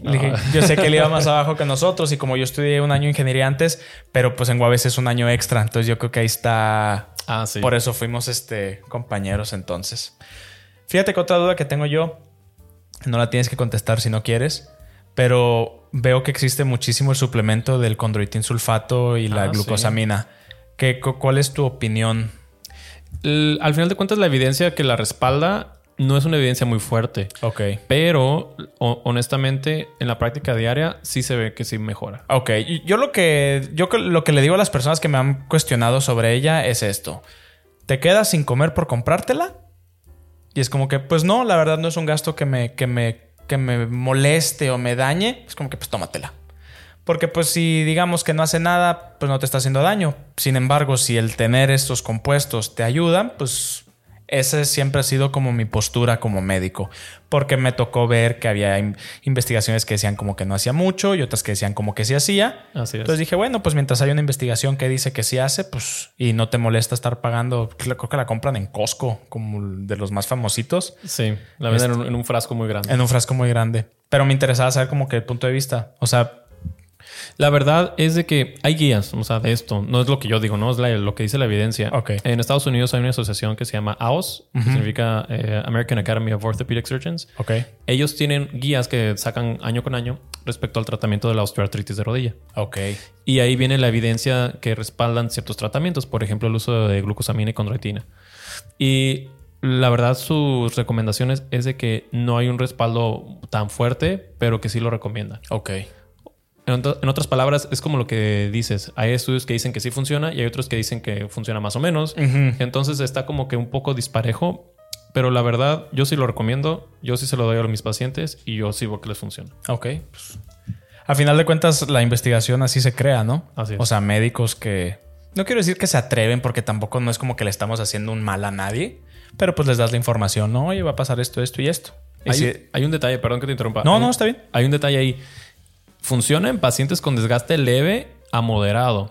Le dije, yo sé que él iba más <laughs> abajo que nosotros y como yo estudié un año ingeniería antes, pero pues en Guaves es un año extra. Entonces yo creo que ahí está. Ah, sí. Por eso fuimos este, compañeros entonces. Fíjate que otra duda que tengo yo, no la tienes que contestar si no quieres, pero veo que existe muchísimo el suplemento del condroitin sulfato y la Ah, sí. glucosamina. ¿Qué, cu- ¿Cuál es tu opinión? Al final de cuentas, la evidencia que la respalda no es una evidencia muy fuerte. Ok. Pero, ho- honestamente, en la práctica diaria sí se ve que sí mejora. Ok, yo lo que yo lo que le digo a las personas que me han cuestionado sobre ella es esto. ¿Te quedas sin comer por comprártela? Y es como que, pues no, la verdad no es un gasto que me, que me, que me moleste o me dañe. Es como que, pues tómatela. Porque pues si digamos que no hace nada, pues no te está haciendo daño. Sin embargo, si el tener estos compuestos te ayudan, pues esa siempre ha sido como mi postura como médico. Porque me tocó ver que había in- investigaciones que decían como que no hacía mucho y otras que decían como que sí hacía. Así es. Entonces dije, bueno, pues mientras hay una investigación que dice que sí hace, pues y no te molesta estar pagando, creo que la compran en Costco, como de los más famositos, Sí, la venden en, un, en un frasco muy grande. en un frasco muy grande. Pero me interesaba saber como que el punto de vista. O sea, La verdad es de que hay guías, o sea, de esto. No es lo que yo digo, no es la- lo que dice la evidencia. Ok. En Estados Unidos hay una asociación que se llama AOS, que significa eh, American Academy of Orthopedic Surgeons. ok. Ellos tienen guías que sacan año con año respecto al tratamiento de la osteoartritis de rodilla. Ok. Y ahí viene la evidencia que respaldan ciertos tratamientos, por ejemplo, el uso de glucosamina y condroitina. Y la verdad, sus recomendaciones es de que no hay un respaldo tan fuerte, pero que sí lo recomiendan. Ok. En, en otras palabras, es como lo que dices. Hay estudios que dicen que sí funciona y hay otros que dicen que funciona más o menos. Ujú. Entonces está como que un poco disparejo. Pero la verdad, yo sí lo recomiendo. Yo sí se lo doy a mis pacientes y yo sí veo que les funciona. Ok. pues, a final de cuentas, la investigación así se crea, ¿no? Así es. O sea, médicos que. No quiero decir que se atreven, porque tampoco no es como que le estamos haciendo un mal a nadie. Pero pues les das la información, ¿no? Oye, va a pasar esto, esto y esto. Hay, hay un detalle, perdón que te interrumpa. No, Hay- no, está bien. Hay un detalle ahí. Funciona en pacientes con desgaste leve a moderado.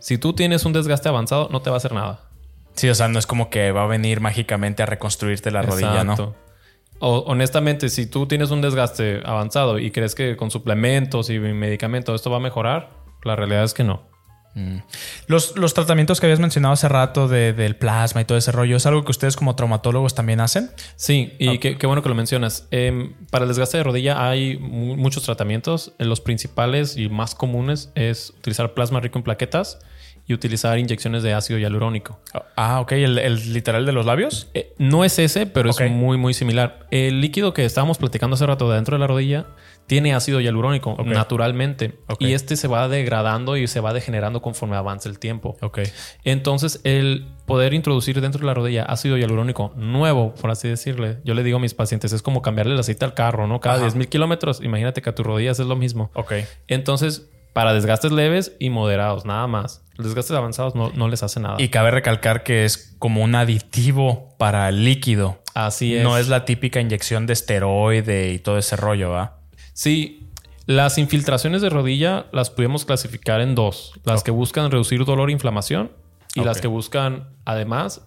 Si tú tienes un desgaste avanzado, no te va a hacer nada. Sí, o sea, no es como que va a venir mágicamente a reconstruirte la rodilla, ¿no? O, honestamente, si tú tienes un desgaste avanzado y crees que con suplementos y medicamentos esto va a mejorar, la realidad es que no. Los, los tratamientos que habías mencionado hace rato de- del plasma y todo ese rollo, ¿es algo que ustedes como traumatólogos también hacen? Sí, y qué, qué bueno que lo mencionas. Em, para el desgaste de rodilla hay mu- muchos tratamientos. Eh, Los principales y más comunes es utilizar plasma rico en plaquetas y utilizar inyecciones de ácido hialurónico. Ah, ok. ¿El, el literal de los labios? Eh, no es ese, pero es muy, muy similar. El líquido que estábamos platicando hace rato de dentro de la rodilla tiene ácido hialurónico naturalmente. Y este se va degradando y se va degenerando conforme avanza el tiempo. Ok. Entonces, el poder introducir dentro de la rodilla ácido hialurónico nuevo, por así decirle, yo le digo a mis pacientes, es como cambiarle el aceite al carro, ¿no? Cada Ajá. 10 mil kilómetros, imagínate que a tus rodillas es lo mismo. Ok. Entonces, para desgastes leves y moderados, nada más. Los desgastes avanzados no, no les hace nada. Y cabe recalcar que es como un aditivo para el líquido. Así es. No es la típica inyección de esteroide y todo ese rollo, ¿va? Sí, las infiltraciones de rodilla las podemos clasificar en dos. Las que buscan reducir dolor e inflamación y las que buscan, además,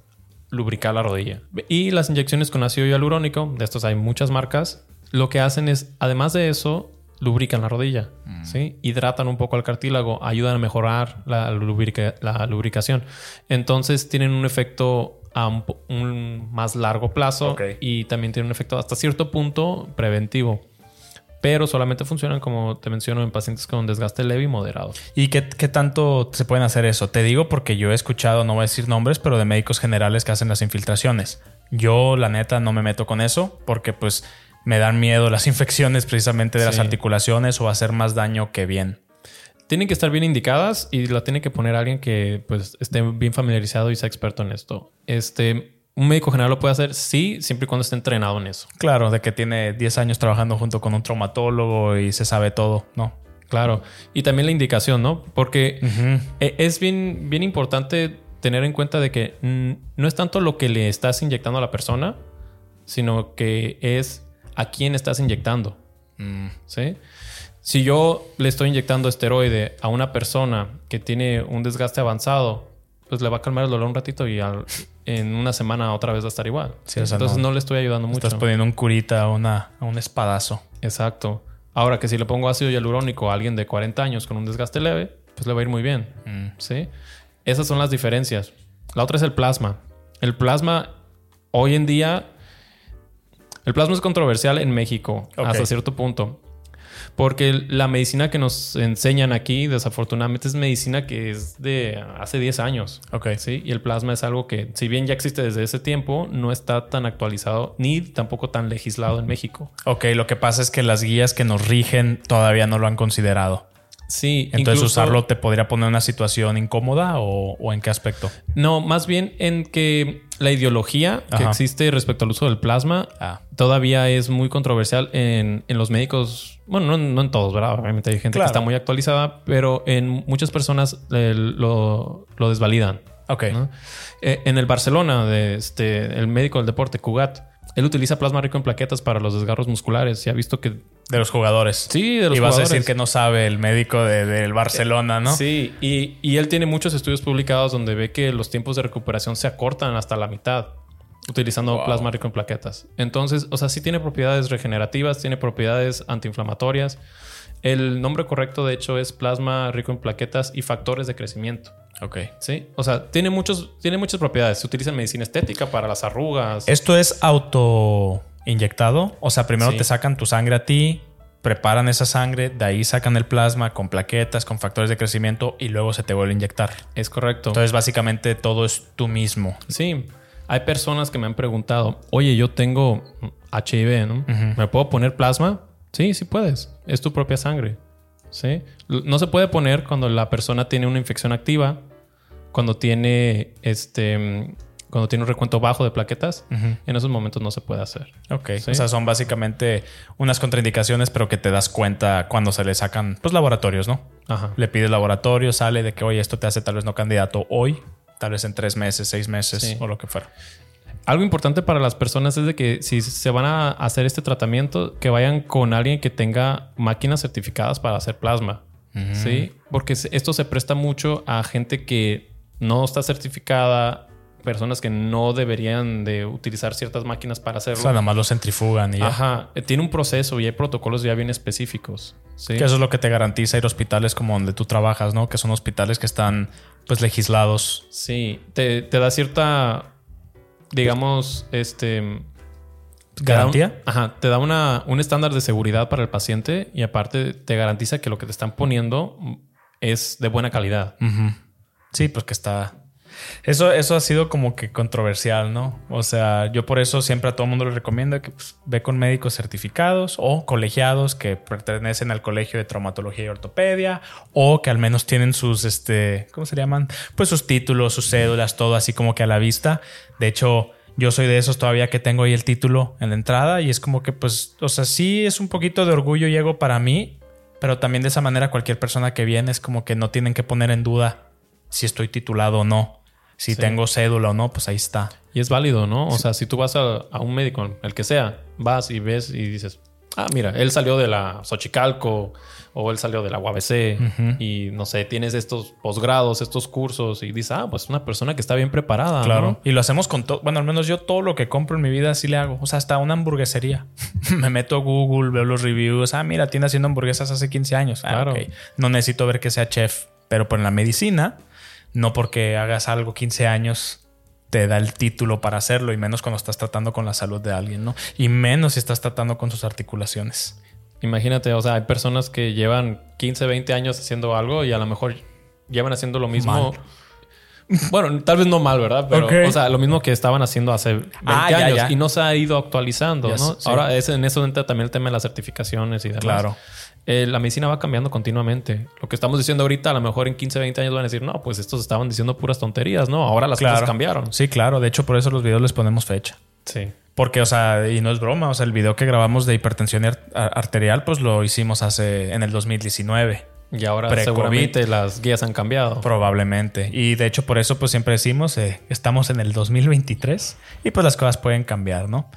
lubricar la rodilla. Y las inyecciones con ácido hialurónico, de estos hay muchas marcas, lo que hacen es, además de eso, lubrican la rodilla. ¿sí? Hidratan un poco al cartílago, ayudan a mejorar la, lubrica- la lubricación. Entonces tienen un efecto a un, más largo plazo y también tienen un efecto hasta cierto punto preventivo. Pero solamente funcionan, como te menciono, en pacientes con desgaste leve y moderado. ¿Y qué, qué tanto se pueden hacer eso? Te digo porque yo he escuchado, no voy a decir nombres, pero de médicos generales que hacen las infiltraciones. Yo, la neta, no me meto con eso porque pues me dan miedo las <laughs> infecciones precisamente de las articulaciones o hacer más daño que bien. Tienen que estar bien indicadas y la tiene que poner alguien que pues esté bien familiarizado y sea experto en esto. Este, un médico general lo puede hacer, sí, siempre y cuando esté entrenado en eso. Claro, de que tiene 10 años trabajando junto con un traumatólogo y se sabe todo, ¿no? Claro. Y también la indicación, ¿no? Porque Ujú. e- es bien, bien importante tener en cuenta de que no es tanto lo que le estás inyectando a la persona, sino que es a quién estás inyectando. Mm, ¿sí? Si yo le estoy inyectando esteroide a una persona que tiene un desgaste avanzado, pues le va a calmar el dolor un ratito y al- en una semana otra vez va a estar igual. Sí, o sea, Entonces no- no, le estoy ayudando mucho. Estás poniendo un curita a, una, a un espadazo. Exacto. Ahora que si le pongo ácido hialurónico a alguien de 40 años con un desgaste leve, pues le va a ir muy bien. Mm. ¿sí? Esas son las diferencias. La otra es el plasma. El plasma, hoy en día, el plasma es controversial en México hasta cierto punto. Porque la medicina que nos enseñan aquí, desafortunadamente, es medicina que es de hace 10 años. Ok. ¿sí? Y el plasma es algo que, si bien ya existe desde ese tiempo, no está tan actualizado ni tampoco tan legislado en México. Ok, lo que pasa es que las guías que nos rigen todavía no lo han considerado. Sí, Entonces incluso- usarlo te podría poner en una situación incómoda o, o en qué aspecto. No, más bien en que la ideología que existe respecto al uso del plasma Ah. todavía es muy controversial en, en los médicos. Bueno, no, no en todos, ¿verdad? Obviamente hay gente Claro. que está muy actualizada, pero en muchas personas eh, lo, lo desvalidan. Ok. ¿no? Eh, en el Barcelona, de este, el médico del deporte, Cugat, él utiliza plasma rico en plaquetas para los desgarros musculares y ha visto que De los jugadores. Sí, de los Y vas a jugadores. decir que no sabe el médico de- del Barcelona, ¿no? Sí, y, y él tiene muchos estudios publicados donde ve que los tiempos de recuperación se acortan hasta la mitad utilizando Wow. plasma rico en plaquetas. Entonces, o sea, sí tiene propiedades regenerativas, tiene propiedades antiinflamatorias. El nombre correcto, de hecho, es plasma rico en plaquetas y factores de crecimiento. Ok. Sí, o sea, tiene, muchos, tiene muchas propiedades. Se utiliza en medicina estética para las arrugas. ¿Esto es auto inyectado? O sea, primero Sí. te sacan tu sangre a ti, preparan esa sangre, de ahí sacan el plasma con plaquetas, con factores de crecimiento y luego se te vuelve a inyectar. Es correcto. Entonces, básicamente todo es tú mismo. Sí, hay personas que me han preguntado, oye, yo tengo HIV, ¿no? ¿Me puedo poner plasma? Sí, sí puedes. Es tu propia sangre. ¿Sí? No se puede poner cuando la persona tiene una infección activa, cuando tiene este, cuando tiene un recuento bajo de plaquetas. En esos momentos no se puede hacer. Ok. Sí. O sea, son básicamente unas contraindicaciones, pero que te das cuenta cuando se le sacan, pues, laboratorios, ¿no? Ajá. Le pides laboratorio, sale de que, oye, esto te hace tal vez no candidato hoy, tal vez en tres meses, seis meses Sí. o lo que fuera. Algo importante para las personas es de que si se van a hacer este tratamiento, que vayan con alguien que tenga máquinas certificadas para hacer plasma. Sí, porque esto se presta mucho a gente que no está certificada, personas que no deberían de utilizar ciertas máquinas para O hacerlo. sea, nada más lo centrifugan y ya. Ajá, eh, tiene un proceso y hay protocolos ya bien específicos. Sí. Que eso es lo que te garantiza ir a hospitales como donde tú trabajas, ¿no? Que son hospitales que están, pues, legislados. Sí, te, te da cierta, digamos, este... un- ¿Garantía? ajá, te da una, un estándar de seguridad para el paciente y aparte te garantiza que lo que te están poniendo es de buena calidad. Sí, pues que está. Eso, eso ha sido como que controversial, ¿no? O sea, yo por eso siempre a todo mundo le recomiendo que pues, ve con médicos certificados o colegiados que pertenecen al colegio de traumatología y ortopedia o que al menos tienen sus, este, ¿cómo se llaman? Pues sus títulos, sus cédulas, todo así como que a la vista. De hecho, yo soy de esos todavía que tengo ahí el título en la entrada y es como que, pues, o sea, sí es un poquito de orgullo y ego para mí Pero también de esa manera cualquier persona que viene es como que no tienen que poner en duda si estoy titulado o no. Si Sí. tengo cédula o no, pues ahí está. Y es válido, ¿no? O sea, si tú vas a, a un médico, el que sea, vas y ves y dices, ah, mira, él salió de la Xochicalco o él salió de la UABC y no sé, tienes estos posgrados, estos cursos y dices, ah, pues una persona que está bien preparada. Claro. ¿no? Y lo hacemos con todo. Bueno, al menos yo todo lo que compro en mi vida sí le hago. O sea, hasta una hamburguesería. <laughs> Me meto a Google, veo los reviews. Ah, mira, tiene haciendo hamburguesas hace 15 años. Ah, Claro. ok. No necesito ver que sea chef. Pero por la medicina, no porque hagas algo 15 años te da el título para hacerlo y menos cuando estás tratando con la salud de alguien, ¿no? Y menos si estás tratando con sus articulaciones. Imagínate, o sea, hay personas que llevan 15, 20 años haciendo algo y a lo mejor llevan haciendo lo mismo. Mal. <laughs> Bueno, tal vez no mal, ¿verdad? Pero, o sea, lo mismo que estaban haciendo hace 20 Ah, ya, años ya. y no se ha ido actualizando, ¿no? sí. Ahora, es, en eso entra también el tema de las certificaciones y demás. Claro. Eh, la medicina va cambiando continuamente. Lo que estamos diciendo ahorita, a lo mejor en 15, 20 años van a decir, no, pues estos estaban diciendo puras tonterías, ¿no? Ahora las cosas cambiaron. Sí, claro. De hecho, por eso los videos les ponemos fecha. Sí. Porque, o sea, y no es broma, o sea, el video que grabamos de hipertensión ar- arterial, pues lo hicimos hace en el 2019, Y ahora seguramente las guías han cambiado. probablemente. Y de hecho, por eso, pues siempre decimos, eh, estamos en el 2023 y pues las cosas pueden cambiar, ¿no?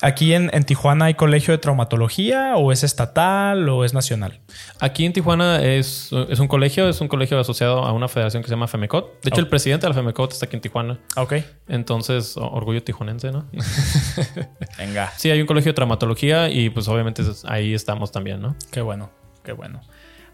Aquí en, en Tijuana hay colegio de traumatología o es estatal o es nacional. Aquí en Tijuana es, es un colegio, es un colegio asociado a una federación que se llama FEMECOT. De hecho, Oh. el presidente de la FEMECOT está aquí en Tijuana. Ok. Entonces, orgullo tijuanense, ¿no? <laughs> Venga. sí, hay un colegio de traumatología y pues obviamente ahí estamos también, ¿no? Qué bueno, qué bueno.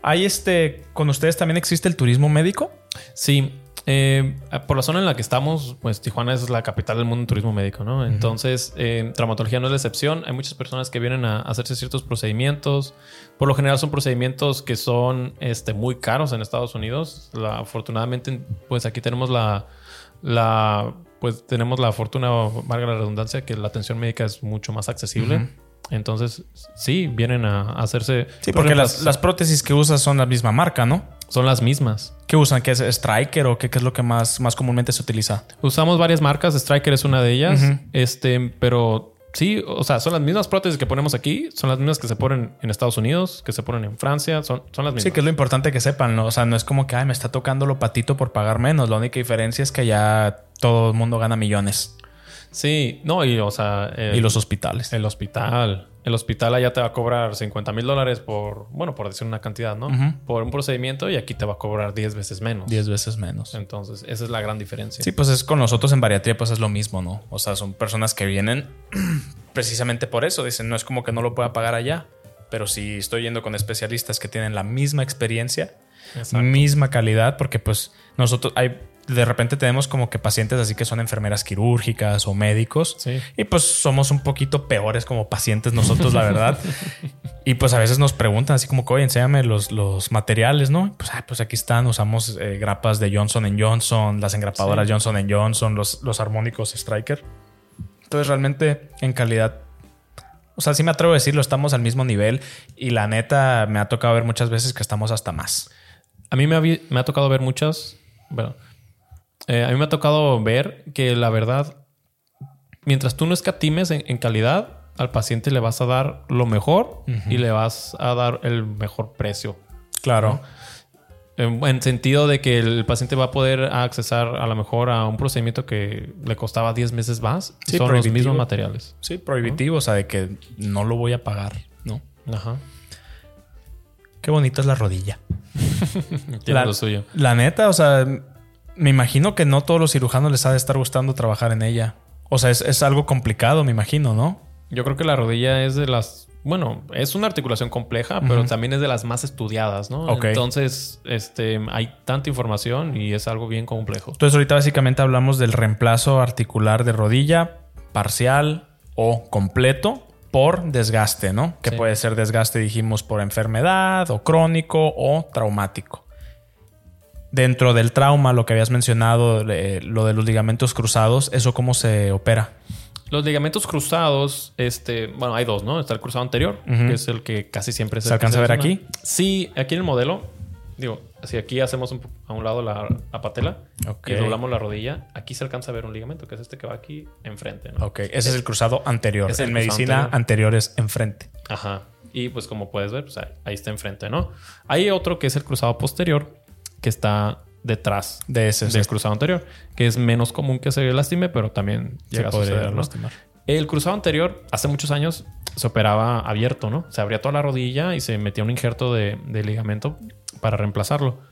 Hay este, con ustedes también existe el turismo médico. Sí, eh, por la zona en la que estamos, pues Tijuana es la capital del mundo en turismo médico, ¿no? Entonces, eh, traumatología no es la excepción. Hay muchas personas que vienen a hacerse ciertos procedimientos. Por lo general son procedimientos que son este, muy caros en Estados Unidos. La- afortunadamente, pues aquí tenemos la, la, pues tenemos la fortuna, valga la redundancia, que la atención médica es mucho más accesible. Entonces, sí, vienen a hacerse. Sí, porque ejemplo, las, las prótesis que usas son la misma marca, ¿no? son las mismas. ¿Qué usan? ¿Qué es Striker o qué, qué es lo que más, más comúnmente se utiliza? Usamos varias marcas, Striker es una de ellas, este, pero sí, o sea, son las mismas prótesis que ponemos aquí, son las mismas que se ponen en Estados Unidos, que se ponen en Francia, son, son las mismas. Sí, que es lo importante que sepan, ¿no? O sea, no es como que, ay, me está tocando lo patito por pagar menos. La única diferencia es que ya todo el mundo gana millones. Sí, no, y o sea, el, y los hospitales. el hospital. El hospital allá te va a cobrar 50 mil dólares por, bueno, por decir una cantidad, ¿no? Por un procedimiento y aquí te va a cobrar 10 veces menos. 10 veces menos. Entonces, esa es la gran diferencia. Sí, pues es con nosotros en bariatría, pues es lo mismo, ¿no? O sea, son personas que vienen <clears throat> precisamente por eso. Dicen, no es como que no lo pueda pagar allá. Pero si estoy yendo con especialistas que tienen la misma experiencia, Exacto. misma calidad, porque pues nosotros hay, de repente tenemos como que pacientes así que son enfermeras quirúrgicas o médicos. Sí. Y pues somos un poquito peores como pacientes nosotros, la verdad. y pues a veces nos preguntan así como que, oye, enséñame los, los materiales, ¿no? Pues, ah, pues aquí están, usamos eh, grapas de Johnson Johnson, las engrapadoras Sí. Johnson Johnson, los, los armónicos Striker. Entonces realmente en calidad, o sea, sí me atrevo a decirlo, estamos al mismo nivel y la neta me ha tocado ver muchas veces que estamos hasta más. A mí me ha, me ha tocado ver muchas. Bueno, eh, a mí me ha tocado ver que la verdad, mientras tú no escatimes en, en calidad, al paciente le vas a dar lo mejor y le vas a dar el mejor precio. Claro. En, en sentido de que el paciente va a poder accesar a lo mejor a un procedimiento que le costaba 10 meses más. Sí, son los mismos materiales. Sí, prohibitivo, o sea, de que no lo voy a pagar, ¿no? Ajá. Qué bonita es la rodilla. <laughs> Tiene La- lo suyo. La neta, o sea, me imagino que no todos los cirujanos les ha de estar gustando trabajar en ella. O sea, es, es algo complicado, me imagino, ¿no? Yo creo que la rodilla es de las. Bueno, es una articulación compleja, pero también es de las más estudiadas, ¿no? Entonces, este, hay tanta información y es algo bien complejo. Entonces ahorita básicamente hablamos del reemplazo articular de rodilla, parcial o completo por desgaste, ¿no? Que Sí. puede ser desgaste, dijimos, por enfermedad o crónico o traumático. Dentro del trauma, lo que habías mencionado, eh, lo de los ligamentos cruzados, ¿eso cómo se opera? Los ligamentos cruzados, este, bueno, hay dos, ¿no? Está el cruzado anterior, que es el que casi siempre ¿Se que alcanza a ver aquí? Sí, aquí en el modelo, digo, si aquí hacemos un a un lado la, la patela y doblamos la rodilla, aquí se alcanza a ver un ligamento, que es este que va aquí enfrente, ¿no? Ok, ese es el cruzado anterior. Es el en medicina, anterior. anterior es enfrente. Ajá. Y pues como puedes ver, pues ahí, ahí está enfrente, ¿no? Hay otro que es el cruzado posterior, que está detrás De ese. del cruzado anterior, que es menos común que se lastime, pero también se llega a podría suceder, ¿no? lastimar. El cruzado anterior, hace muchos años, se operaba abierto, ¿no? Se abría toda la rodilla y se metía un injerto de, de ligamento para reemplazarlo.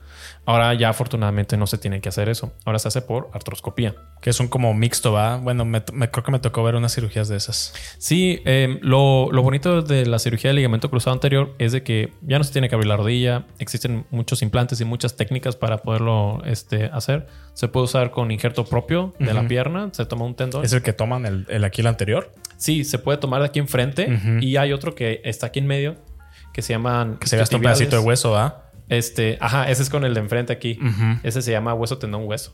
Ahora ya afortunadamente no se tiene que hacer eso. Ahora se hace por artroscopía. Que es un como mixto, ¿va? Bueno, me, me- creo que me tocó ver unas cirugías de esas. Sí, eh, lo, lo bonito de la cirugía de ligamento cruzado anterior es de que ya no se tiene que abrir la rodilla. Existen muchos implantes y muchas técnicas para poderlo este, hacer. Se puede usar con injerto propio de la Ujú. pierna. Se toma un tendón. ¿Es el que toman el, el aquí el anterior? Sí, se puede tomar de aquí enfrente. Ujú. Y hay otro que está aquí en medio que se llaman. Que se gasta un pedacito de hueso, ¿va? Este, ajá, ese es con el de enfrente aquí. Ese se llama hueso tendón hueso.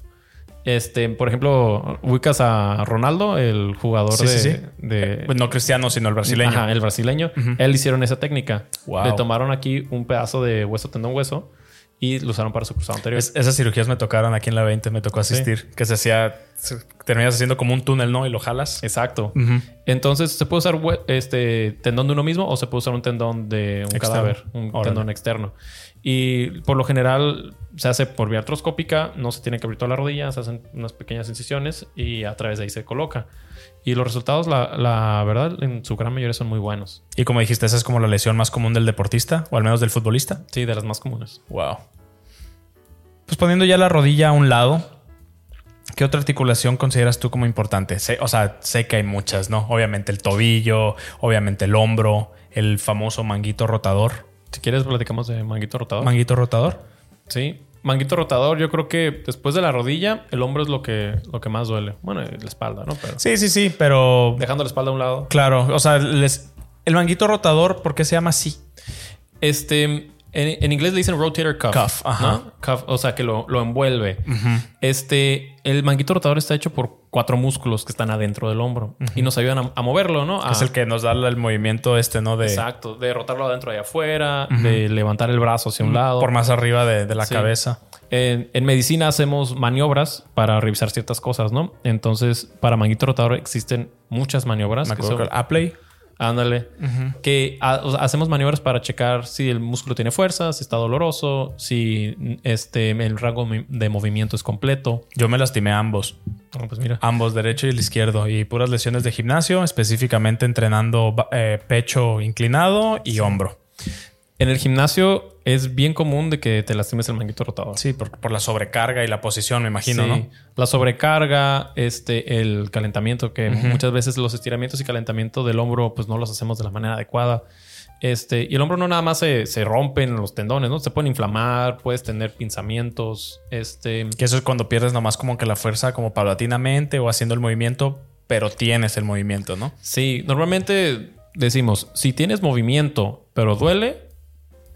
Este, por ejemplo, ubicas a Ronaldo, el jugador Sí, de, sí, sí. de- Pues no cristiano, sino el brasileño. Ajá, el brasileño. Ujú. Él hicieron esa técnica. Wow. Le tomaron aquí un pedazo de hueso tendón hueso y lo usaron para su cruzado anterior. Es- esas cirugías me tocaron aquí en la 20, me tocó asistir. Que se hacía, se- terminas haciendo como un túnel, ¿no? Y lo jalas. Exacto. Entonces, se puede usar este tendón de uno mismo o se puede usar un tendón de un Externo. cadáver, un Órale. tendón externo. Y por lo general se hace por vía artroscópica, no se tiene que abrir toda la rodilla, se hacen unas pequeñas incisiones y a través de ahí se coloca. Y los resultados, la, la verdad, en su gran mayoría son muy buenos. Y como dijiste, esa es como la lesión más común del deportista, o al menos del futbolista. Sí, de las más comunes. Wow. Pues poniendo ya la rodilla a un lado, ¿qué otra articulación consideras tú como importante? Sé- o sea, sé que hay muchas, ¿no? Obviamente el tobillo, obviamente el hombro, el famoso manguito rotador. Si quieres, platicamos de manguito rotador. ¿Manguito rotador? Sí, manguito rotador, yo creo que después de la rodilla, el hombro es lo que, lo que más duele. Bueno, la espalda, ¿no? Pero Sí, sí, sí, pero dejando la espalda a un lado. claro, o sea, les- el manguito rotador, ¿por qué se llama así? Este, en, en inglés le dicen rotator cuff. Cuff, ajá. ¿no? Cuff, o sea, que lo, lo envuelve. Este, el manguito rotador está hecho por cuatro músculos que están adentro del hombro y nos ayudan a, a moverlo, ¿no? A- Es el que nos da el movimiento este, ¿no? De Exacto, de rotarlo adentro y afuera, de levantar el brazo hacia un lado. por más arriba de, de la Sí. cabeza. En, en medicina hacemos maniobras para revisar ciertas cosas, ¿no? Entonces, para manguito rotador existen muchas maniobras. Me que acuerdo son- que el Apley. Ándale. Que ha- o sea, hacemos maniobras para checar si el músculo tiene fuerza, si está doloroso, si este, el rango de movimiento es completo. Yo me lastimé ambos. Ah, pues mira. Ambos, derecho y el izquierdo. Y puras lesiones de gimnasio, específicamente entrenando eh, pecho inclinado y hombro. En el gimnasio es bien común de que te lastimes el manguito rotador. Sí, por, por la sobrecarga y la posición, me imagino, Sí. ¿no? La sobrecarga, este, el calentamiento, que muchas veces los estiramientos y calentamiento del hombro, pues no los hacemos de la manera adecuada. Este, y el hombro no nada más se, se rompen los tendones, ¿no? Se pueden inflamar, puedes tener pinzamientos, este, Que eso es cuando pierdes nomás como que la fuerza como paulatinamente o haciendo el movimiento, pero tienes el movimiento, ¿no? Sí, normalmente decimos, si tienes movimiento pero duele,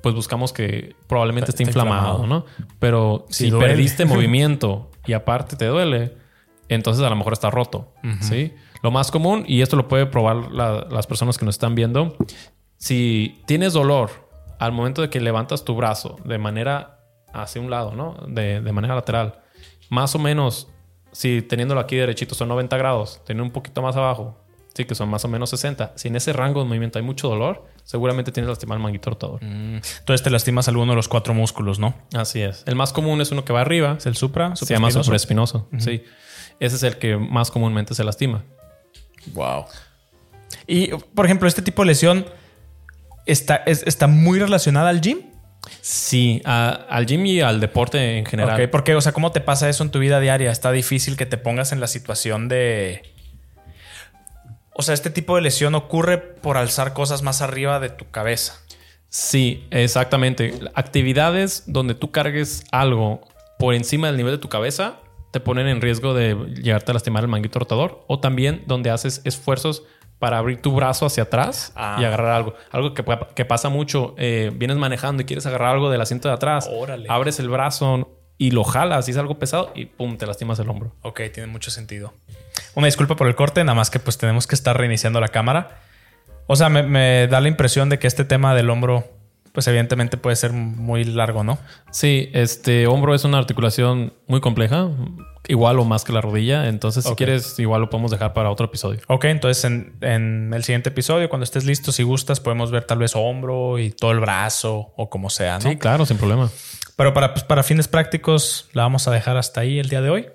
pues buscamos que probablemente esté inflamado, inflamado. ¿no? Pero Si perdiste <laughs> movimiento y aparte te duele, entonces a lo mejor está roto, ¿sí? Lo más común, y esto lo puede probar la- las personas que nos están viendo, si tienes dolor al momento de que levantas tu brazo de manera hacia un lado, ¿no? De, de manera lateral, más o menos, si teniéndolo aquí derechito son 90 grados, tener un poquito más abajo, sí, que son más o menos 60. Si en ese rango de movimiento hay mucho dolor, seguramente tienes lastimado el manguito rotador. Entonces te lastimas alguno de los cuatro músculos, ¿no? Así es. El más común es uno que va arriba, Es el supra. se llama supraespinoso. supraespinoso. Sí. Ese es el que más comúnmente se lastima. Wow. Y, por ejemplo, este tipo de lesión está, es- está muy relacionada al gym. Sí, a- al gym y al deporte en general. Ok, porque, o sea, ¿cómo te pasa eso en tu vida diaria? Está difícil que te pongas en la situación de. O sea, este tipo de lesión ocurre por alzar cosas más arriba de tu cabeza. Sí, exactamente. Actividades donde tú cargues algo por encima del nivel de tu cabeza te ponen en riesgo de llegarte a lastimar el manguito rotador o también donde haces esfuerzos para abrir tu brazo hacia atrás Ah. y agarrar algo. Algo que pasa mucho. eh, vienes manejando y quieres agarrar algo del asiento de atrás. Órale. Abres el brazo y lo jalas y es algo pesado y pum, te lastimas el hombro. Ok, tiene mucho sentido. Una disculpa por el corte, nada más que pues tenemos que estar reiniciando la cámara. O sea, me, me da la impresión de que este tema del hombro pues evidentemente puede ser muy largo, ¿no? Sí, este hombro es una articulación muy compleja, igual o más que la rodilla. Entonces, si quieres, igual lo podemos dejar para otro episodio. Ok, entonces en, en el siguiente episodio, cuando estés listo, si gustas, podemos ver tal vez hombro y todo el brazo o como sea, ¿no? Sí, claro, sin problema. Pero para, pues, para fines prácticos, la vamos a dejar hasta ahí el día de hoy.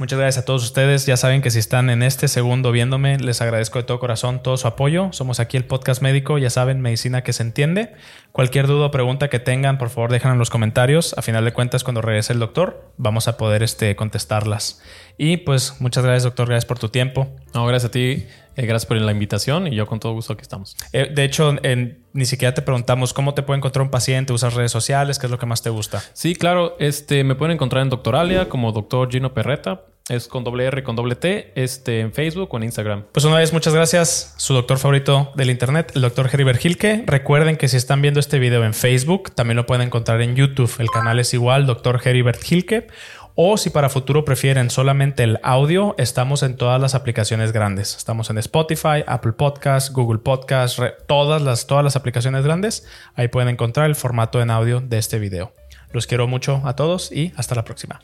Muchas gracias a todos ustedes. Ya saben que si están en este segundo viéndome, les agradezco de todo corazón todo su apoyo. Somos aquí el podcast médico, ya saben, medicina que se entiende. Cualquier duda o pregunta que tengan, por favor, déjenla en los comentarios. A final de cuentas, cuando regrese el doctor, vamos a poder este, contestarlas. Y pues muchas gracias, doctor. Gracias por tu tiempo. No, gracias a ti. eh, gracias por la invitación y yo con todo gusto aquí estamos. Eh, de hecho, en- ni siquiera te preguntamos cómo te puede encontrar un paciente. ¿Usas redes sociales? ¿Qué es lo que más te gusta? Sí, claro. Este, me pueden encontrar en Doctoralia como doctor Gino Perreta. Es con doble R, con doble T, este, en Facebook o en Instagram. Pues una vez, muchas gracias. Su doctor favorito del internet, el doctor Heribert Hilke. Recuerden que si están viendo este video en Facebook, también lo pueden encontrar en YouTube. El canal es igual, doctor Heribert Hilke. O si para futuro prefieren solamente el audio, estamos en todas las aplicaciones grandes. Estamos en Spotify, Apple Podcast, Google Podcast, todas las, todas las aplicaciones grandes. Ahí pueden encontrar el formato en audio de este video. Los quiero mucho a todos y hasta la próxima.